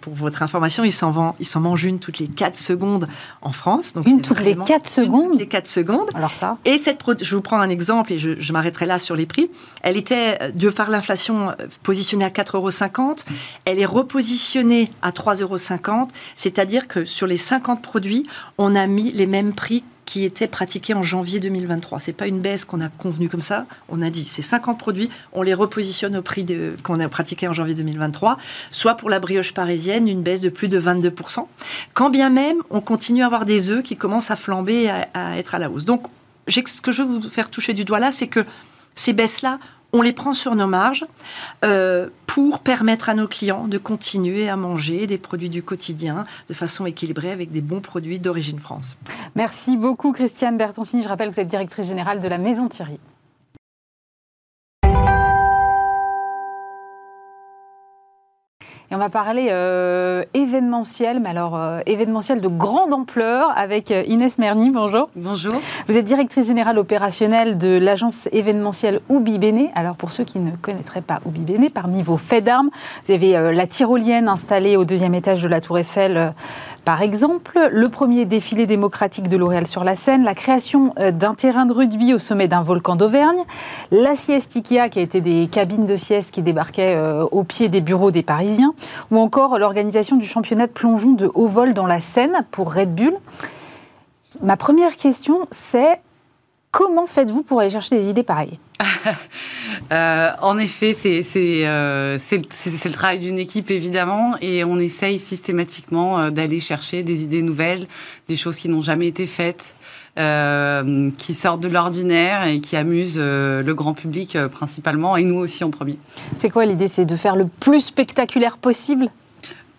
Pour votre information, il s'en vend il s'en mange une toutes les 4 secondes en France. Donc une toutes les 4 secondes toutes les 4 secondes. Alors ça Et cette, je vous prends un exemple et je, m'arrêterai là sur les prix. Elle était, euh, de par l'inflation, euh, positionnée à 4,50 euros. Elle est repositionnée à 3,50 euros. C'est-à-dire que sur les 50 produits, on a mis les mêmes prix qui était pratiqué en janvier 2023. C'est pas une baisse qu'on a convenue comme ça. On a dit c'est 50 produits, on les repositionne au prix qu'on a pratiqué en janvier 2023. Soit pour la brioche parisienne, une baisse de plus de 22%. Quand bien même, on continue à avoir des œufs qui commencent à flamber, à, à être à la hausse. Donc, ce que je veux vous faire toucher du doigt là, c'est que ces baisses-là, on les prend sur nos marges euh, pour permettre à nos clients de continuer à manger des produits du quotidien de façon équilibrée avec des bons produits d'origine France. Merci beaucoup Christiane Bertoncini. Je rappelle que vous êtes directrice générale de la Maison Thierry. Et on va parler euh, événementiel, mais alors euh, événementiel de grande ampleur avec euh, Inès Merny. Bonjour. Bonjour. Vous êtes directrice générale opérationnelle de l'agence événementielle Oubi Bene. Alors pour ceux qui ne connaîtraient pas Oubi Bene, parmi vos faits d'armes, vous avez la tyrolienne installée au deuxième étage de la Tour Eiffel, par exemple, le premier défilé démocratique de L'Oréal sur la Seine, la création d'un terrain de rugby au sommet d'un volcan d'Auvergne, la sieste Ikea qui a été des cabines de sieste qui débarquaient au pied des bureaux des Parisiens, ou encore l'organisation du championnat de plongeon de haut vol dans la Seine pour Red Bull. Ma première question, c'est comment faites-vous pour aller chercher des idées pareilles? Euh, en effet, euh, c'est le travail d'une équipe, évidemment, et on essaye systématiquement euh, d'aller chercher des idées nouvelles, des choses qui n'ont jamais été faites, euh, qui sortent de l'ordinaire et qui amusent euh, le grand public euh, principalement, et nous aussi en premier. C'est quoi l'idée? C'est de faire le plus spectaculaire possible?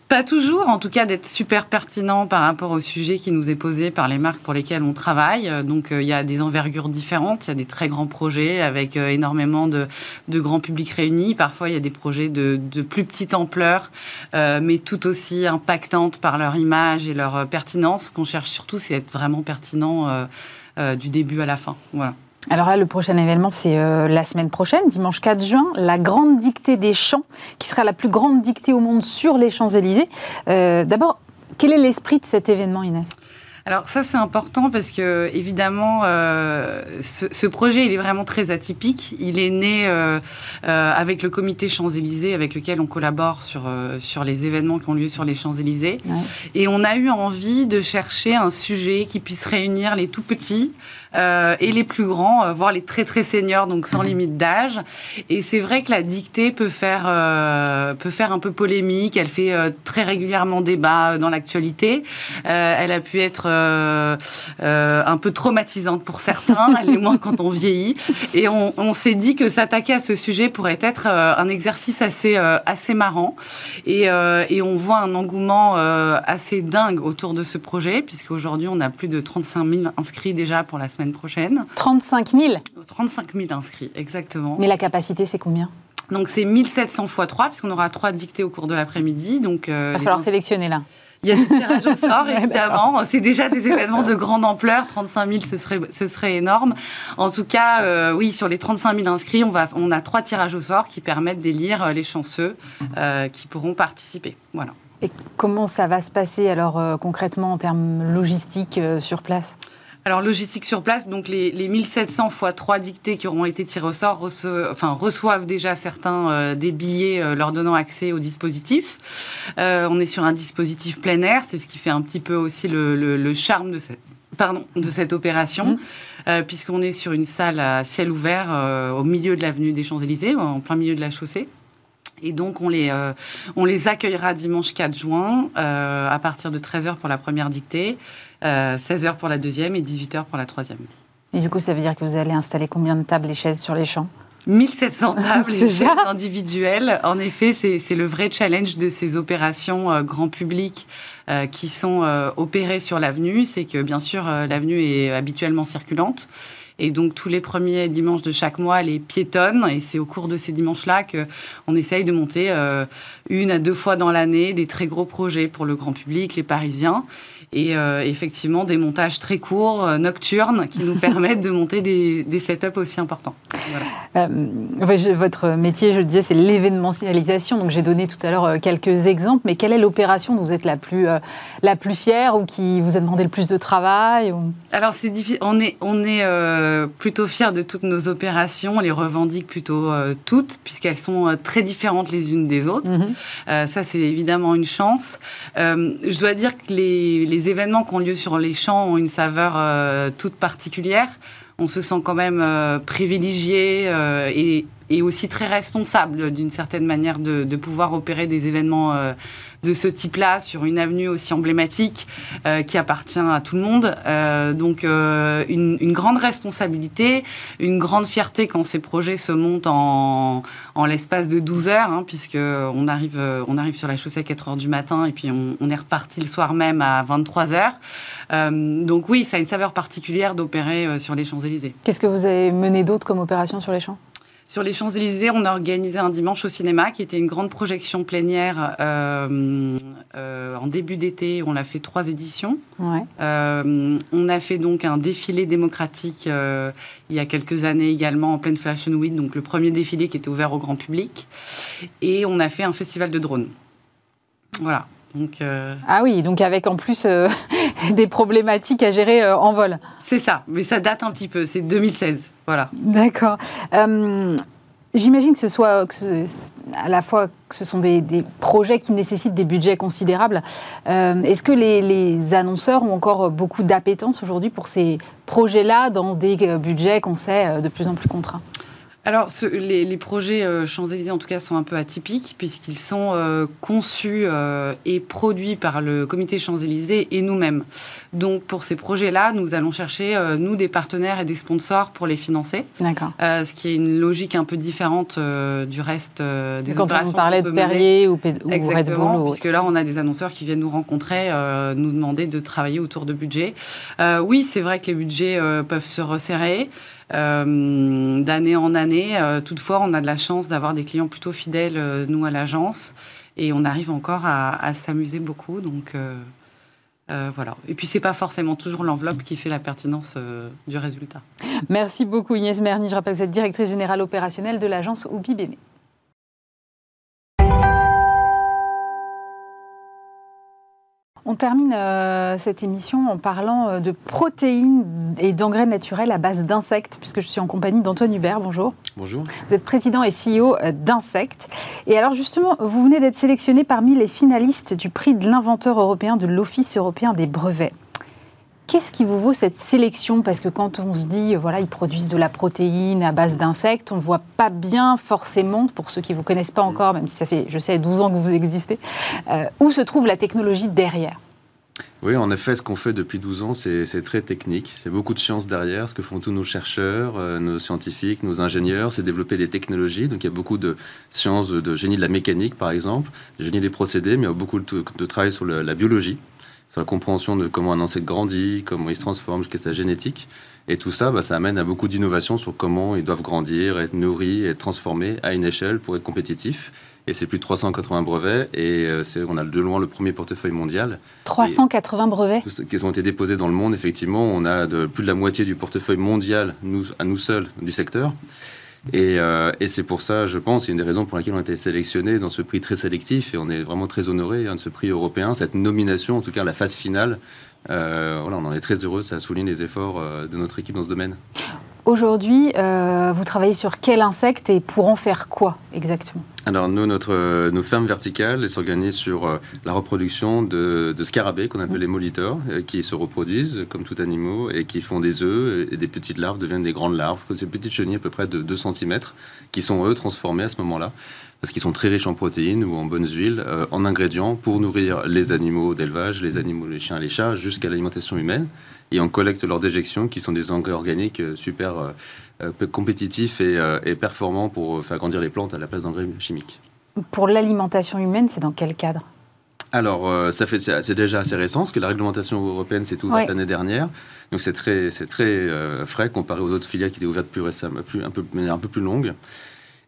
Pas toujours, en tout cas d'être super pertinent par rapport au sujet qui nous est posé par les marques pour lesquelles on travaille. Donc il y a des envergures différentes, il y a des très grands projets avec énormément de, de grands publics réunis. Parfois il y a des projets de, de plus petite ampleur, mais tout aussi impactantes par leur image et leur pertinence. Ce qu'on cherche surtout, c'est être vraiment pertinent du début à la fin. Voilà. Alors là, le prochain événement, c'est euh, la semaine prochaine, dimanche 4 juin, la grande dictée des champs, qui sera la plus grande dictée au monde sur les Champs-Élysées. Euh, d'abord, quel est l'esprit de cet événement, Inès? Alors ça c'est important parce que évidemment euh, ce, projet il est vraiment très atypique. Il est né avec le comité Champs-Élysées avec lequel on collabore sur, sur les événements qui ont lieu sur les Champs-Élysées. Et on a eu envie de chercher un sujet qui puisse réunir les tout petits, euh, et les plus grands, euh, voire les très très seniors, donc sans mhm. limite d'âge. Et c'est vrai que la dictée peut faire, euh, peut faire un peu polémique. Elle fait très régulièrement débat dans l'actualité. elle a pu être un peu traumatisante pour certains, est moins quand on vieillit. Et on, on s'est dit que s'attaquer à ce sujet pourrait être un exercice assez, assez marrant. Et, et, on voit un engouement assez dingue autour de ce projet, puisqu'aujourd'hui on a plus de 35 000 inscrits déjà pour la semaine prochaine. 35 000 35 000 inscrits, exactement. Mais la capacité, c'est combien? Donc c'est 1700 x 3, puisqu'on aura trois dictées au cours de l'après-midi. Donc, euh, Il va falloir sélectionner là. Il y a des tirages au sort, évidemment. c'est déjà des événements de grande ampleur. 35 000, ce serait, ce serait énorme. En tout cas, euh, oui, sur les 35 000 inscrits, on, va, on a trois tirages au sort qui permettent d'élire euh, les chanceux qui pourront participer. Voilà. Et comment ça va se passer alors concrètement en termes logistiques sur place? Alors, logistique sur place, donc les, 1700 fois 3 dictées qui auront été tirées au sort enfin, reçoivent déjà certains euh, des billets euh, leur donnant accès au dispositif. Euh, on est sur un dispositif plein air, c'est ce qui fait un petit peu aussi le, charme de cette, pardon, de cette opération. Mmh. puisqu'on est sur une salle à ciel ouvert au milieu de l'avenue des Champs-Élysées, en plein milieu de la chaussée. Et donc, on les, on les accueillera dimanche 4 juin à partir de 13h pour la première dictée, 16h euh, pour la deuxième et 18h pour la troisième. Et du coup, ça veut dire que vous allez installer combien de tables et chaises sur les champs? 1700 tables et chaises individuelles. En effet, c'est le vrai challenge de ces opérations euh, grand public euh, qui sont opérées sur l'avenue. C'est que, bien sûr, l'avenue est habituellement circulante. Et donc tous les premiers dimanches de chaque mois, elle est piétonne. Et c'est au cours de ces dimanches-là qu'on essaye de monter une à deux fois dans l'année des très gros projets pour le grand public, les Parisiens et euh, effectivement des montages très courts, euh, nocturnes, qui nous permettent de monter des, des setups aussi importants. Euh, votre métier, je le disais, c'est l'événementialisation. Donc j'ai donné tout à l'heure quelques exemples, mais quelle est l'opération dont vous êtes la plus, la plus fière ou qui vous a demandé le plus de travail Alors c'est difficile. On est, on est plutôt fiers de toutes nos opérations. On les revendique plutôt toutes, puisqu'elles sont très différentes les unes des autres. Mhm. ça, c'est évidemment une chance. je dois dire que les, les les événements qui ont lieu sur les champs ont une saveur euh, toute particulière. On se sent quand même euh, privilégié euh, et, aussi très responsable d'une certaine manière de, pouvoir opérer des événements de ce type-là sur une avenue aussi emblématique euh, qui appartient à tout le monde. Euh, donc euh, une, grande responsabilité, une grande fierté quand ces projets se montent en, en l'espace de 12 heures, hein, puisque on arrive, on arrive sur la chaussée à 4 heures du matin et puis on, on est reparti le soir même à 23 heures. donc oui, ça a une saveur particulière d'opérer sur les Champs-Élysées. Qu'est-ce que vous avez mené d'autre comme opération sur les champs? Sur les Champs-Élysées, on a organisé un dimanche au cinéma qui était une grande projection plénière euh, euh, en début d'été. On a fait trois éditions. Euh, on a fait donc un défilé démocratique il y a quelques années également en pleine Fashion Week, donc le premier défilé qui était ouvert au grand public. Et on a fait un festival de drones. Voilà. Donc, Ah oui, donc avec en plus des problématiques à gérer en vol. C'est ça, mais ça date un petit peu, c'est 2016. Voilà. D'accord. Euh, j'imagine que ce soit à la fois que ce sont des, projets qui nécessitent des budgets considérables. Euh, est-ce que les, annonceurs ont encore beaucoup d'appétence aujourd'hui pour ces projets-là dans des euh, budgets qu'on sait de plus en plus contraints? Alors, les, projets euh, Champs-Élysées, en tout cas, sont un peu atypiques, puisqu'ils sont euh, conçus euh, et produits par le comité Champs-Élysées et nous-mêmes. Donc, pour ces projets-là, nous allons chercher, nous, des partenaires et des sponsors pour les financer. D'accord. ce qui est une logique un peu différente du reste des Quand on parlait de Perrier ou, ou Red Bull. Puisque là, on a des annonceurs qui viennent nous rencontrer, nous demander de travailler autour de budgets. oui, c'est vrai que les budgets peuvent se resserrer. Euh, d'année en année. Euh, toutefois, on a de la chance d'avoir des clients plutôt fidèles, euh, nous, à l'agence. Et on arrive encore à, s'amuser beaucoup. Donc, voilà. Et puis, c'est pas forcément toujours l'enveloppe qui fait la pertinence du résultat. Merci beaucoup, Inès Merny. Je rappelle que vous êtes directrice générale opérationnelle de l'agence Oubi Bene. On termine euh, cette émission en parlant euh, de protéines et d'engrais naturels à base d'insectes, puisque je suis en compagnie d'Antoine Hubert. Bonjour. Bonjour. Vous êtes président et CEO euh, d'Insectes. Et alors justement, vous venez d'être sélectionné parmi les finalistes du prix de l'inventeur européen de l'Office européen des brevets. Qu'est-ce qui vous vaut cette sélection? Parce que quand on se dit, voilà, ils produisent de la protéine à base d'insectes, on ne voit pas bien forcément, pour ceux qui ne vous connaissent pas encore, même si ça fait, je sais, 12 ans que vous existez, euh, où se trouve la technologie derrière? Oui, en effet, ce qu'on fait depuis 12 ans, c'est très technique. C'est beaucoup de science derrière. Ce que font tous nos chercheurs, euh, nos scientifiques, nos ingénieurs, c'est développer des technologies. Donc il y a beaucoup de sciences de, génie de la mécanique, par exemple, génie des procédés, mais il y a beaucoup de, travail sur la biologie sur la compréhension de comment un insecte grandit, comment il se transforme jusqu'à sa génétique. Et tout ça, bah, ça amène à beaucoup d'innovations sur comment ils doivent grandir, être nourris, être transformés à une échelle pour être compétitifs. Et c'est plus de 380 brevets. Et euh, c'est, on a de loin le premier portefeuille mondial. 380 brevets? Qui ont été déposés dans le monde, effectivement. On a de, plus de la moitié du portefeuille mondial, nous, à nous seuls, du secteur. Euh, et, c'est pour ça, je pense, une des raisons pour lesquelles on a été sélectionné dans ce prix très sélectif et on est vraiment très honoré hein, de ce prix européen, cette nomination, en tout cas la phase finale. Euh, voilà, on en est très heureux, ça souligne les efforts euh, de notre équipe dans ce domaine. Aujourd'hui, vous travaillez sur quel insecte et pour en faire quoi exactement? Alors nous, notre, nos fermes verticales s'organisent sur euh, la reproduction de, scarabées qu'on appelle les moliteurs, euh, qui se reproduisent comme tout animaux et qui font des œufs et des petites larves deviennent des grandes larves, ces petites chenilles à peu près de 2 cm, qui sont eux transformées à ce moment-là parce qu'ils sont très riches en protéines ou en bonnes huiles, euh, en ingrédients pour nourrir les animaux d'élevage, les animaux, les chiens, les chats, jusqu'à l'alimentation humaine. Et on collecte leurs déjections, qui sont des engrais organiques super euh, compétitif et, euh, et, performant pour faire grandir les plantes à la place d'engrais chimiques. Pour l'alimentation humaine, c'est dans quel cadre? Alors, euh, ça fait, c'est déjà assez récent, parce que la réglementation européenne s'est ouverte l'année dernière. Donc, c'est très, c'est très frais comparé aux autres filières qui étaient ouvertes plus récemment, plus, un, peu, un peu plus longue.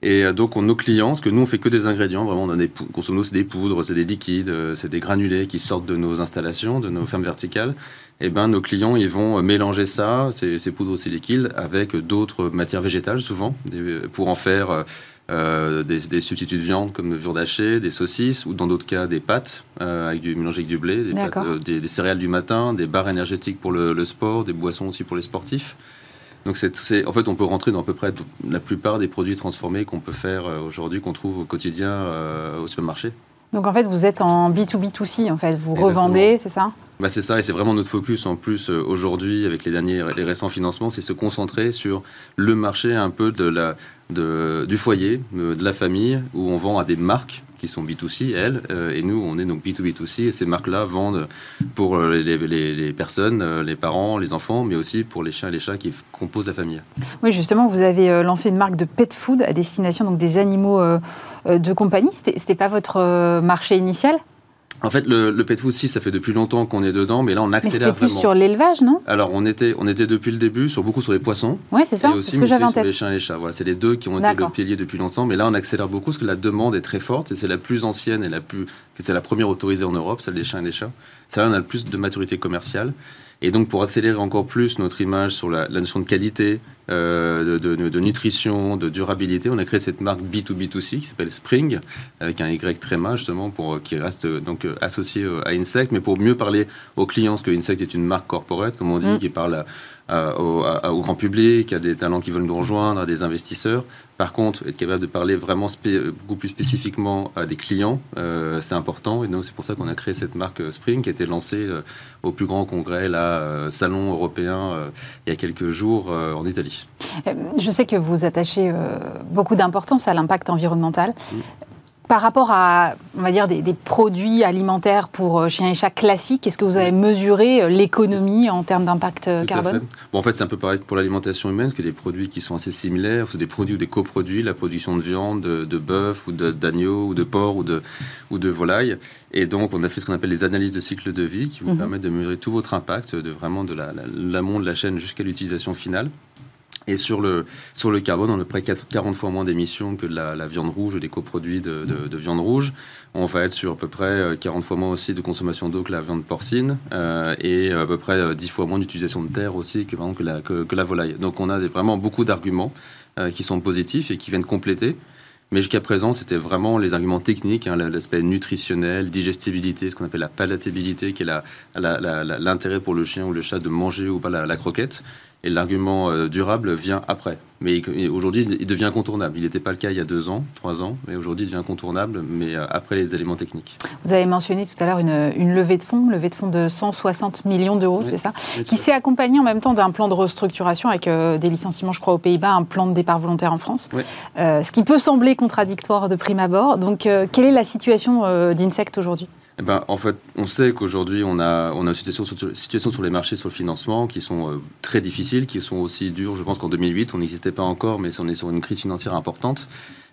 Et donc, on, nos clients, parce que nous, on fait que des ingrédients, vraiment, on a des, modo, c'est des poudres, c'est des liquides, c'est des granulés qui sortent de nos installations, de nos fermes verticales eh ben, nos clients ils vont mélanger ça, ces, ces poudres liquides, avec d'autres matières végétales souvent, pour en faire euh, des, substituts de viande comme viande hachée, des saucisses, ou dans d'autres cas des pâtes euh, avec du, mélangées avec du blé, des, euh, des, céréales du matin, des barres énergétiques pour le, sport, des boissons aussi pour les sportifs. Donc c'est, en fait, on peut rentrer dans à peu près la plupart des produits transformés qu'on peut faire aujourd'hui, qu'on trouve au quotidien au supermarché. Donc en fait, vous êtes en B2B2C, en fait, vous revendez, c'est ça? Bah c'est ça, et c'est vraiment notre focus en plus euh, aujourd'hui avec les derniers, les récents financements, c'est se concentrer sur le marché un peu de la, du foyer, euh, de la famille, où on vend à des marques qui sont B2C, elles, euh, et nous, on est donc B2B2C, et ces marques-là vendent pour les, les, les, personnes, les parents, les enfants, mais aussi pour les chiens et les chats qui composent la famille. Oui, justement, vous avez lancé une marque de pet food à destination donc, des animaux de compagnie. C'était pas votre marché initial? En fait, le, le pet food, si, ça fait depuis longtemps qu'on est dedans, mais là, on accélère Mais c'était plus vraiment. sur l'élevage, non? Alors, on était, on était depuis le début sur beaucoup sur les poissons. Oui, c'est ça, c'est ce que j'avais en sur les tête. chiens et les chats. Voilà, c'est les deux qui ont été le pilier depuis longtemps. Mais là, on accélère beaucoup parce que la demande est très forte et c'est la plus ancienne et la plus, c'est la première autorisée en Europe, celle des chiens et des chats. Ça, là, on a le plus de maturité commerciale. Et donc, pour accélérer encore plus notre image sur la, la notion de qualité, euh, de, de- de nutrition, de durabilité, on a créé cette marque B2B2C qui s'appelle Spring, avec un Y tréma, justement, pour, euh, qui reste euh, donc associé à Insect, mais pour mieux parler aux clients, parce que Insect est une marque corporate, comme on dit, Mm. qui parle à- à- au, à- au grand public, à des talents qui veulent nous rejoindre, à des investisseurs. Par contre, être capable de parler vraiment beaucoup plus spécifiquement à des clients, euh, c'est important. Et donc, c'est pour ça qu'on a créé cette marque euh, Spring, qui a été lancée euh, au plus grand congrès, là, salon européen, il y a quelques jours en Italie. Je sais que vous attachez beaucoup d'importance à l'impact environnemental. Mm. Par rapport à, on va dire, des, des produits alimentaires pour euh, chiens et chats classiques, est-ce que vous avez mesuré euh, l'économie en termes d'impact euh, carbone fait. Bon, en fait, c'est un peu pareil que pour l'alimentation humaine, parce que des produits qui sont assez similaires, c'est des produits ou des coproduits, la production de viande, de, de bœuf ou d'agneau ou de porc ou de, ou de volaille. Et donc, on a fait ce qu'on appelle les analyses de cycle de vie qui vous Mhm. permettent de mesurer tout votre impact, de vraiment de la- la- l'amont de la chaîne jusqu'à l'utilisation finale. Et sur le, sur le carbone, on a près 4 40 fois moins d'émissions que la, viande rouge ou des coproduits de, de- de viande rouge. On va être sur à peu près euh, 40 fois moins aussi de consommation d'eau que la viande porcine euh, et à peu près euh, 10 fois moins d'utilisation de terre aussi que, exemple, que, la, que, la volaille. Donc on a vraiment beaucoup d'arguments euh, qui sont positifs et qui viennent compléter. Mais jusqu'à présent, c'était vraiment les arguments techniques, hein, l'aspect nutritionnel, digestibilité, ce qu'on appelle la palatabilité, qui est l'intérêt pour le chien ou le chat de manger ou pas la croquette. Et l'argument euh, durable vient après. Mais aujourd'hui, il devient incontournable. Il n'était pas le cas il y a deux ans, trois ans, mais aujourd'hui, il devient incontournable, mais euh, après les éléments techniques. Vous avez mentionné tout à l'heure une, une levée de fonds, levée de fonds de 160 millions d'euros, Oui. c'est ça Oui, Qui s'est accompagné en même temps d'un plan de restructuration avec euh, des licenciements, je crois, aux Pays-Bas, un plan de départ volontaire en France. Oui. Euh, ce qui peut sembler contradictoire de prime abord. Donc, euh, quelle est la situation d'Insect aujourd'hui Eh ben, en fait, on sait qu'aujourd'hui, on a, on a une situation sur, situation sur les marchés, sur le financement, qui sont euh, très difficiles, qui sont aussi dures. Je pense qu'en 2008, on n'existait pas encore, mais on est sur une crise financière importante.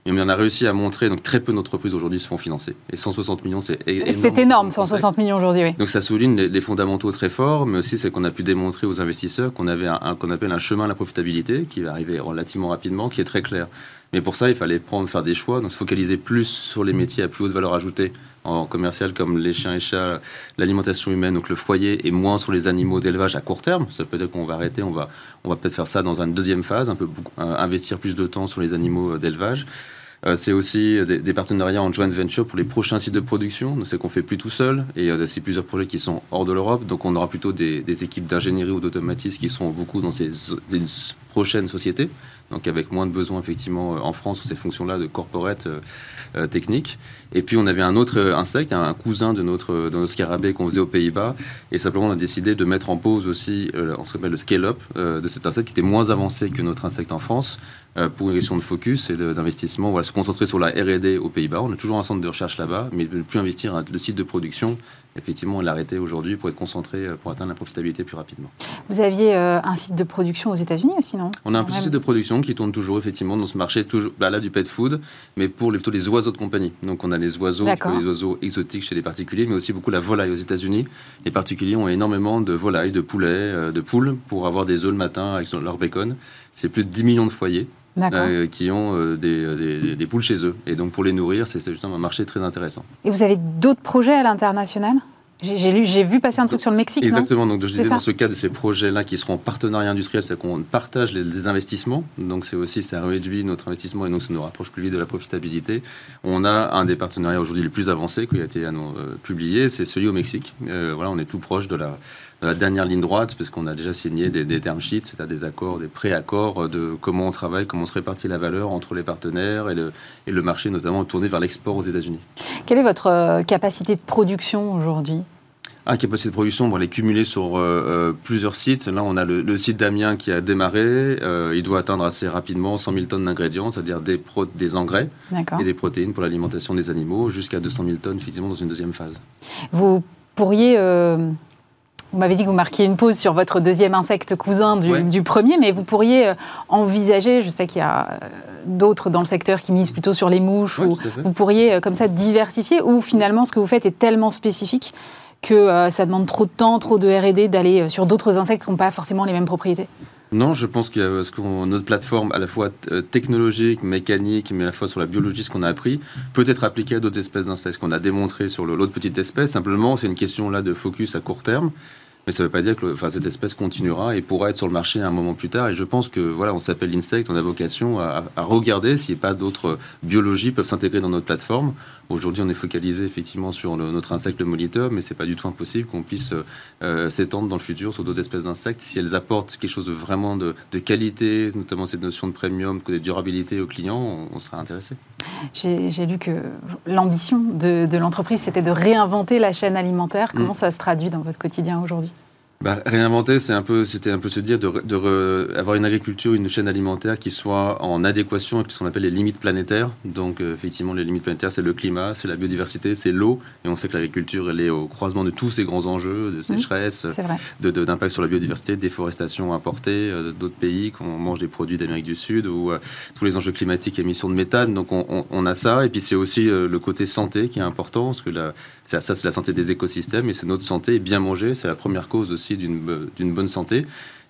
Mais on a réussi à montrer, donc très peu d'entreprises aujourd'hui se font financer. Et 160 millions, c'est énorme. C'est énorme, 160 millions aujourd'hui, oui. Donc ça souligne les, les fondamentaux très forts, mais aussi c'est qu'on a pu démontrer aux investisseurs qu'on avait un, un- qu'on appelle un chemin à la profitabilité qui va arriver relativement rapidement, qui est très clair. Mais pour ça, il fallait prendre, faire des choix, donc se focaliser plus sur les métiers à plus haute valeur ajoutée en commercial comme les chiens et chats, l'alimentation humaine, donc le foyer, et moins sur les animaux d'élevage à court terme. Ça peut dire qu'on va arrêter, on va, on va peut-être faire ça dans une deuxième phase, un peu euh, investir plus de temps sur les animaux euh, d'élevage. Euh, c'est aussi des, des partenariats en joint venture pour les prochains sites de production. C'est qu'on fait plus tout seul. Et euh, c'est plusieurs projets qui sont hors de l'Europe. Donc on aura plutôt des, équipes d'ingénierie ou d'automatisme qui sont beaucoup dans ces prochaines sociétés. Donc avec moins de besoins effectivement euh, en France sur ces fonctions-là de corporate euh, euh, technique. Et puis on avait un autre insecte, un cousin de notre, de notre scarabée qu'on faisait aux Pays-Bas. Et simplement on a décidé de mettre en pause aussi, euh, on s'appelle le scale-up de cet insecte qui était moins avancé que notre insecte en France pour une question de focus et d'investissement. Voilà, se concentrer sur la R&D aux Pays-Bas. On a toujours un centre de recherche là-bas, mais ne plus investir à- le site de production. Effectivement, on l'a arrêté aujourd'hui pour être concentré euh, pour atteindre la profitabilité plus rapidement. Vous aviez euh, un site de production aux États-Unis aussi, non? On a un petit site de production qui tourne toujours effectivement dans ce marché, toujours, bah là du pet food, mais pour les, plutôt les oiseaux de compagnie. Donc on a les oiseaux, les oiseaux exotiques chez les particuliers, mais aussi beaucoup la volaille aux États-Unis. Les particuliers ont énormément de volailles, de poulets, euh, de poules pour avoir des œufs le matin avec leur bacon. C'est plus de 10 millions de foyers. Euh, qui ont euh, des, des- des poules chez eux. Et donc pour les nourrir, c'est justement un marché très intéressant. Et vous avez d'autres projets à l'international? J'ai vu passer un truc sur le Mexique, non? Exactement. Donc, je disais, dans ce cas de ces projets-là qui seront en partenariat industriel, c'est qu'on partage les, les investissements. Donc, c'est aussi, ça réduit notre investissement et donc ça nous rapproche plus vite de la profitabilité. On a un des partenariats aujourd'hui les plus avancés qui a été euh, publié, c'est celui au Mexique. Euh, voilà, on est tout proche de la, la dernière ligne droite parce qu'on a déjà signé des, des term sheets, c'est-à-dire des accords, des pré-accords de comment on travaille, comment on se répartit la valeur entre les partenaires et le, et le marché, notamment tourné vers l'export aux États-Unis. Quelle est votre euh, capacité de production aujourd'hui? Ah, capacité de production, on va les cumuler sur euh, euh, plusieurs sites. Là, on a le, le site d'Amiens qui a démarré. Euh, il doit atteindre assez rapidement 100 000 tonnes d'ingrédients, c'est-à-dire des, des engrais et des protéines pour l'alimentation des animaux, jusqu'à 200 000 tonnes, effectivement, dans une deuxième phase. Vous pourriez euh, Vous m'avez dit que vous marquiez une pause sur votre deuxième insecte cousin du, premier, mais vous pourriez envisager, je sais qu'il y a d'autres dans le secteur qui misent plutôt sur les mouches, ou vous pourriez comme ça diversifier, ou finalement ce que vous faites est tellement spécifique que ça demande trop de temps, trop de RD d'aller sur d'autres insectes qui n'ont pas forcément les mêmes propriétés? Non, je pense ce notre plateforme, à la fois euh, technologique, mécanique, mais à la fois sur la biologie, ce qu'on a appris, peut être appliqué à d'autres espèces d'insectes. Ce qu'on a démontré sur l'autre petite espèce, simplement, c'est une question là de focus à court terme. Mais ça ne veut pas dire que enfin, cette espèce continuera et pourra être sur le marché un moment plus tard. Et je pense que voilà, on s'appelle Insect, on a vocation à, regarder s'il n'y a pas d'autres biologies peuvent s'intégrer dans notre plateforme. Aujourd'hui, on est focalisé effectivement sur notre insecte le moliteur, mais c'est pas du tout impossible qu'on puisse euh, s'étendre dans le futur sur d'autres espèces d'insectes si elles apportent quelque chose de vraiment de, qualité, notamment cette notion de premium, de durabilité aux clients, on, sera intéressé. J'ai lu que l'ambition de, de l'entreprise, c'était de réinventer la chaîne alimentaire. Comment mm. ça se traduit dans votre quotidien aujourd'hui? Bah, réinventer, c'est un peu, c'était un peu se dire de, de avoir une agriculture, une chaîne alimentaire qui soit en adéquation avec ce qu'on appelle les limites planétaires. Donc, euh, effectivement, les limites planétaires, c'est le climat, c'est la biodiversité, c'est l'eau. Et on sait que l'agriculture, elle est au croisement de tous ces grands enjeux, de mmh, sécheresse, d'impact sur la biodiversité, déforestation importée euh, d'autres pays, qu'on mange des produits d'Amérique du Sud, ou euh, tous les enjeux climatiques, émissions de méthane. Donc, on, on a ça. Et puis, c'est aussi le côté santé qui est important, parce que la, ça, c'est la santé des écosystèmes et c'est notre santé. bien manger, c'est la première cause aussi d'une bonne santé.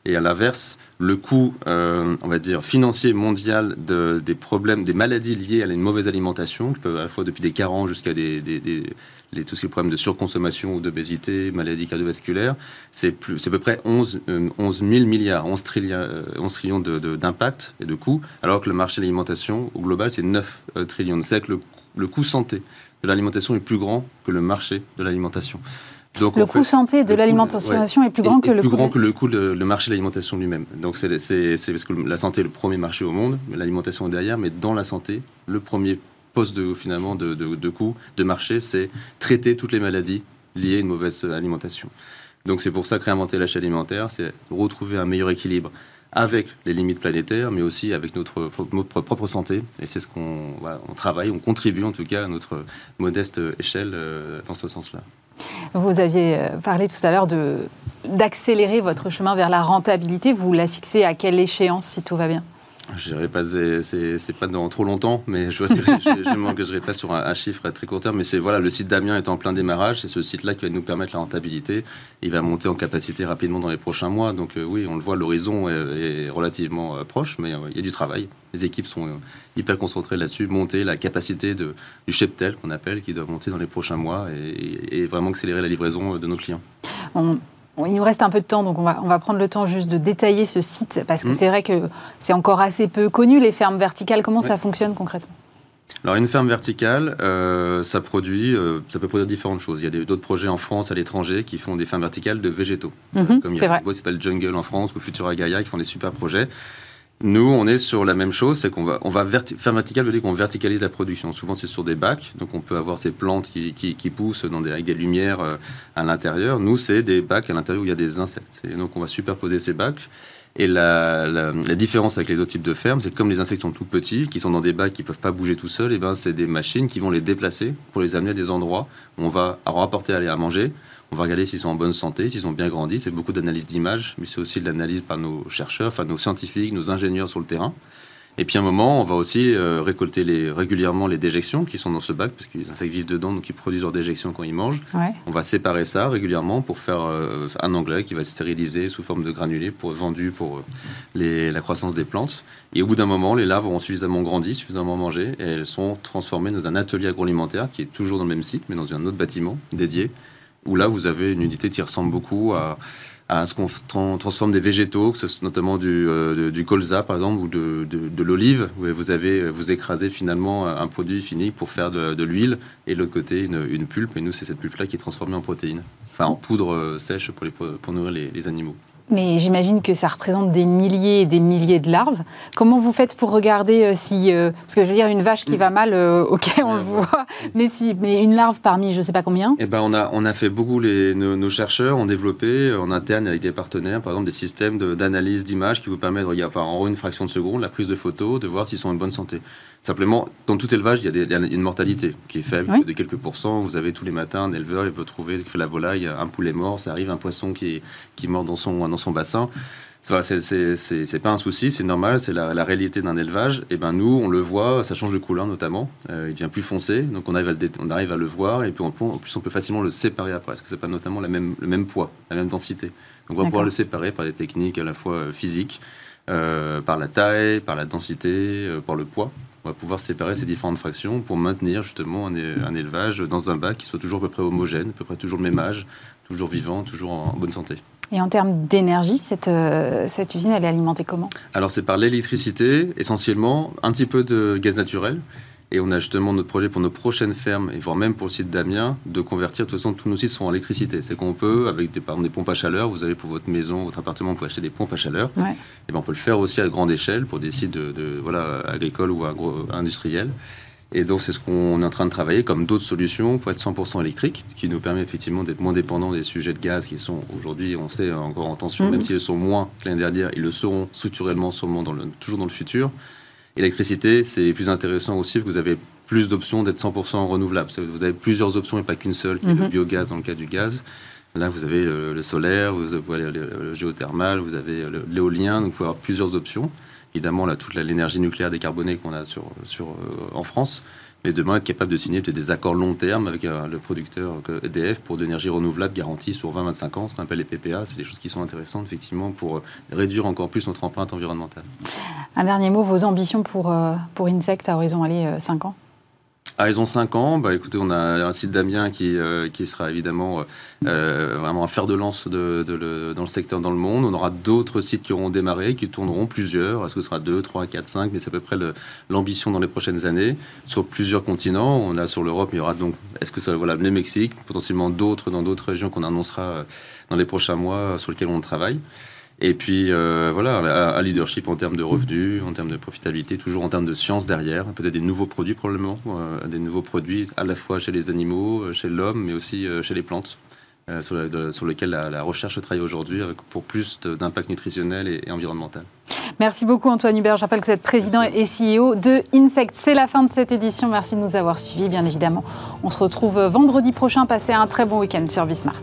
Et à l'inverse, le coût, euh, on va dire, financier mondial de, des problèmes, des maladies liées à une mauvaise alimentation, qui peuvent à la fois depuis des carences jusqu'à des, des, des les, problèmes de surconsommation ou d'obésité, maladies cardiovasculaires, c'est à peu près 11, 11 000 milliards, 11 trillions, 11 trillions d'impact et de coûts, alors que le marché de l'alimentation au global, c'est 9 euh, trillions. C'est que le, le coût santé de l'alimentation est plus grand que le marché de l'alimentation. Donc, le coût santé de l'alimentation est plus grand que le plus coût grand que le coût le marché de l'alimentation lui-même. Donc c'est parce que la santé est le premier marché au monde, mais l'alimentation est derrière. Mais dans la santé, le premier poste de finalement de, de, coût de marché, c'est traiter toutes les maladies liées à une mauvaise alimentation. Donc c'est pour ça que réinventer la chaîne alimentaire, c'est retrouver un meilleur équilibre avec les limites planétaires, mais aussi avec notre, propre santé. Et c'est ce qu'on on travaille, on contribue en tout cas à notre modeste échelle euh, dans ce sens-là. Vous aviez euh, parlé tout à l'heure d'accélérer votre chemin vers la rentabilité. Vous la fixez à quelle échéance si tout va bien? Je dirais pas, c'est pas dans trop longtemps, mais je ne m'engagerai pas sur un, chiffre à très court terme. Mais c'est voilà, le site d'Amiens est en plein démarrage. C'est ce site-là qui va nous permettre la rentabilité. Il va monter en capacité rapidement dans les prochains mois. Donc euh, oui, on le voit, l'horizon est, relativement euh, proche, mais euh, il y a du travail. Les équipes sont hyper concentrées là-dessus. Monter la capacité du cheptel qu'on appelle, qui doit monter dans les prochains mois et vraiment accélérer la livraison de nos clients il nous reste un peu de temps, donc on va, on va prendre le temps juste de détailler ce site, parce que mm. c'est vrai que c'est encore assez peu connu, les fermes verticales. Comment ça fonctionne concrètement? Alors une ferme verticale, euh, ça produit, euh, ça peut produire différentes choses. Il y a d'autres projets en France, à l'étranger, qui font des fermes verticales de végétaux. Mhm, comme il y a s'appelle Jungle en France ou Futura Gaia qui font des super projets. Nous, on est sur la même chose, c'est qu'on va, on va faire vertical veut dire qu'on verticalise la production. Souvent, c'est sur des bacs, donc on peut avoir ces plantes qui, qui, poussent dans des, avec des lumières euh, à l'intérieur. Nous, c'est des bacs à l'intérieur où il y a des insectes. Et donc, on va superposer ces bacs. Et la, différence avec les autres types de fermes, c'est que comme les insectes sont tout petits, qui sont dans des bacs qui ne peuvent pas bouger tout seuls, et ben c'est des machines qui vont les déplacer pour les amener à des endroits où on va rapporter à, à manger on va regarder s'ils sont en bonne santé, s'ils ont bien grandi. C'est beaucoup d'analyse d'images, mais c'est aussi de l'analyse par nos chercheurs, enfin nos scientifiques, nos ingénieurs sur le terrain. Et puis à un moment, on va aussi euh, récolter les, régulièrement les déjections qui sont dans ce bac, parce que les insectes vivent dedans, donc ils produisent leurs déjections quand ils mangent. On va séparer ça régulièrement pour faire euh, un engrais qui va être stérilisé sous forme de granulés pour vendu pour euh, la croissance des plantes. Et au bout d'un moment, les larves auront suffisamment grandi, suffisamment mangé, et elles sont transformées dans un atelier agroalimentaire qui est toujours dans le même site, mais dans un autre bâtiment dédié où là, vous avez une unité qui ressemble beaucoup à, ce qu'on transforme des végétaux, que ce soit notamment du, euh, colza par exemple ou de, l'olive, où vous avez vous écrasez finalement un produit fini pour faire de, l'huile et de l'autre côté une, pulpe. Et nous, c'est cette pulpe-là qui est transformée en protéines, enfin en poudre euh, sèche pour nourrir les animaux. Mais j'imagine que ça représente des milliers et des milliers de larves. Comment vous faites pour regarder euh, si... Euh, parce que je veux dire, une vache qui va mal, euh, ok, on le voit. Mais, si, mais une larve parmi je ne sais pas combien? Eh ben, on, a, on a fait beaucoup, les, nos, chercheurs ont développé en interne avec des partenaires, par exemple, des systèmes d'analyse d'images qui vous permettent, de regarder, enfin, en une fraction de seconde, la prise de photos, de voir s'ils sont en bonne santé. Simplement, dans tout élevage, il y a, une mortalité qui est faible, de quelques pourcents. Vous avez tous les matins un éleveur, il peut trouver que fait la volaille, un poulet mort, ça arrive, un poisson qui, qui mort dans son, dans son bassin. Voilà, c'est pas un souci, c'est normal, c'est la, réalité d'un élevage. Et ben nous, on le voit, ça change de couleur notamment. Euh, il devient plus foncé, donc on arrive à le, on arrive à le voir et puis en plus on peut facilement le séparer après, parce que c'est pas notamment la même, le même poids, la même densité. Donc on va pouvoir le séparer par des techniques à la fois euh, physiques, euh, par la taille, par la densité, par le poids. On va pouvoir séparer ces différentes fractions pour maintenir justement un, élevage dans un bac qui soit toujours à peu près homogène, à peu près toujours le même âge, toujours vivant, toujours en bonne santé. Et en termes d'énergie, cette, euh, cette usine, elle est alimentée comment? Alors c'est par l'électricité, essentiellement, un petit peu de gaz naturel. Et on a justement notre projet pour nos prochaines fermes, et voire même pour le site d'Amiens, de convertir, de toute façon, tous nos sites sont en électricité. C'est qu'on peut, avec des, des pompes à chaleur, vous avez pour votre maison, votre appartement, vous pouvez acheter des pompes à chaleur. Et ben on peut le faire aussi à grande échelle pour des sites de, voilà, agricoles ou industriels. Et donc, c'est ce qu'on est en train de travailler comme d'autres solutions pour être 100% électrique, ce qui nous permet effectivement d'être moins dépendants des sujets de gaz qui sont aujourd'hui, on sait, encore en tension, même mhm. s'ils sont moins que l'année dernière, ils le seront structurellement sûrement dans le, toujours dans le futur. L'électricité, c'est plus intéressant aussi vous avez plus d'options d'être 100% renouvelable. Vous avez plusieurs options et pas qu'une seule, qui est le mhm. biogaz dans le cas du gaz. Là, vous avez le, solaire, vous avez le, géothermal, vous avez l'éolien, donc il faut avoir plusieurs options évidemment là, toute l'énergie nucléaire décarbonée qu'on a sur, sur, euh, en France, mais demain être capable de signer des accords long terme avec euh, le producteur EDF pour de l'énergie renouvelable garantie sur 20-25 ans, ce qu'on appelle les PPA. C'est des choses qui sont intéressantes effectivement pour euh, réduire encore plus notre empreinte environnementale. Un dernier mot, vos ambitions pour, pour Insect à horizon aller 5 ans? Ah, ils ont 5 ans. Bah, écoutez, on a un site d'Amiens qui, euh, qui sera évidemment euh, euh, vraiment un fer de lance de, dans le secteur dans le monde. On aura d'autres sites qui auront démarré, qui tourneront plusieurs. Est-ce que ce sera 2, 3, 4, 5 Mais c'est à peu près l'ambition dans les prochaines années. Sur plusieurs continents. On a sur l'Europe, il y aura donc, est-ce que ça, voilà, le Mexique, potentiellement d'autres dans d'autres régions qu'on annoncera dans les prochains mois sur lesquels on travaille. Et puis euh, voilà, un leadership en termes de revenus, en termes de profitabilité, toujours en termes de science derrière, peut-être des nouveaux produits probablement, euh, des nouveaux produits à la fois chez les animaux, euh, chez l'homme, mais aussi chez les plantes, sur, lesquels la, recherche travaille aujourd'hui pour plus d'impact nutritionnel et, environnemental. Merci beaucoup Antoine Hubert. Je rappelle que vous êtes président et CEO de Insect. C'est la fin de cette édition. Merci de nous avoir suivis, bien évidemment. On se retrouve vendredi prochain. Passez un très bon week-end sur Bismart.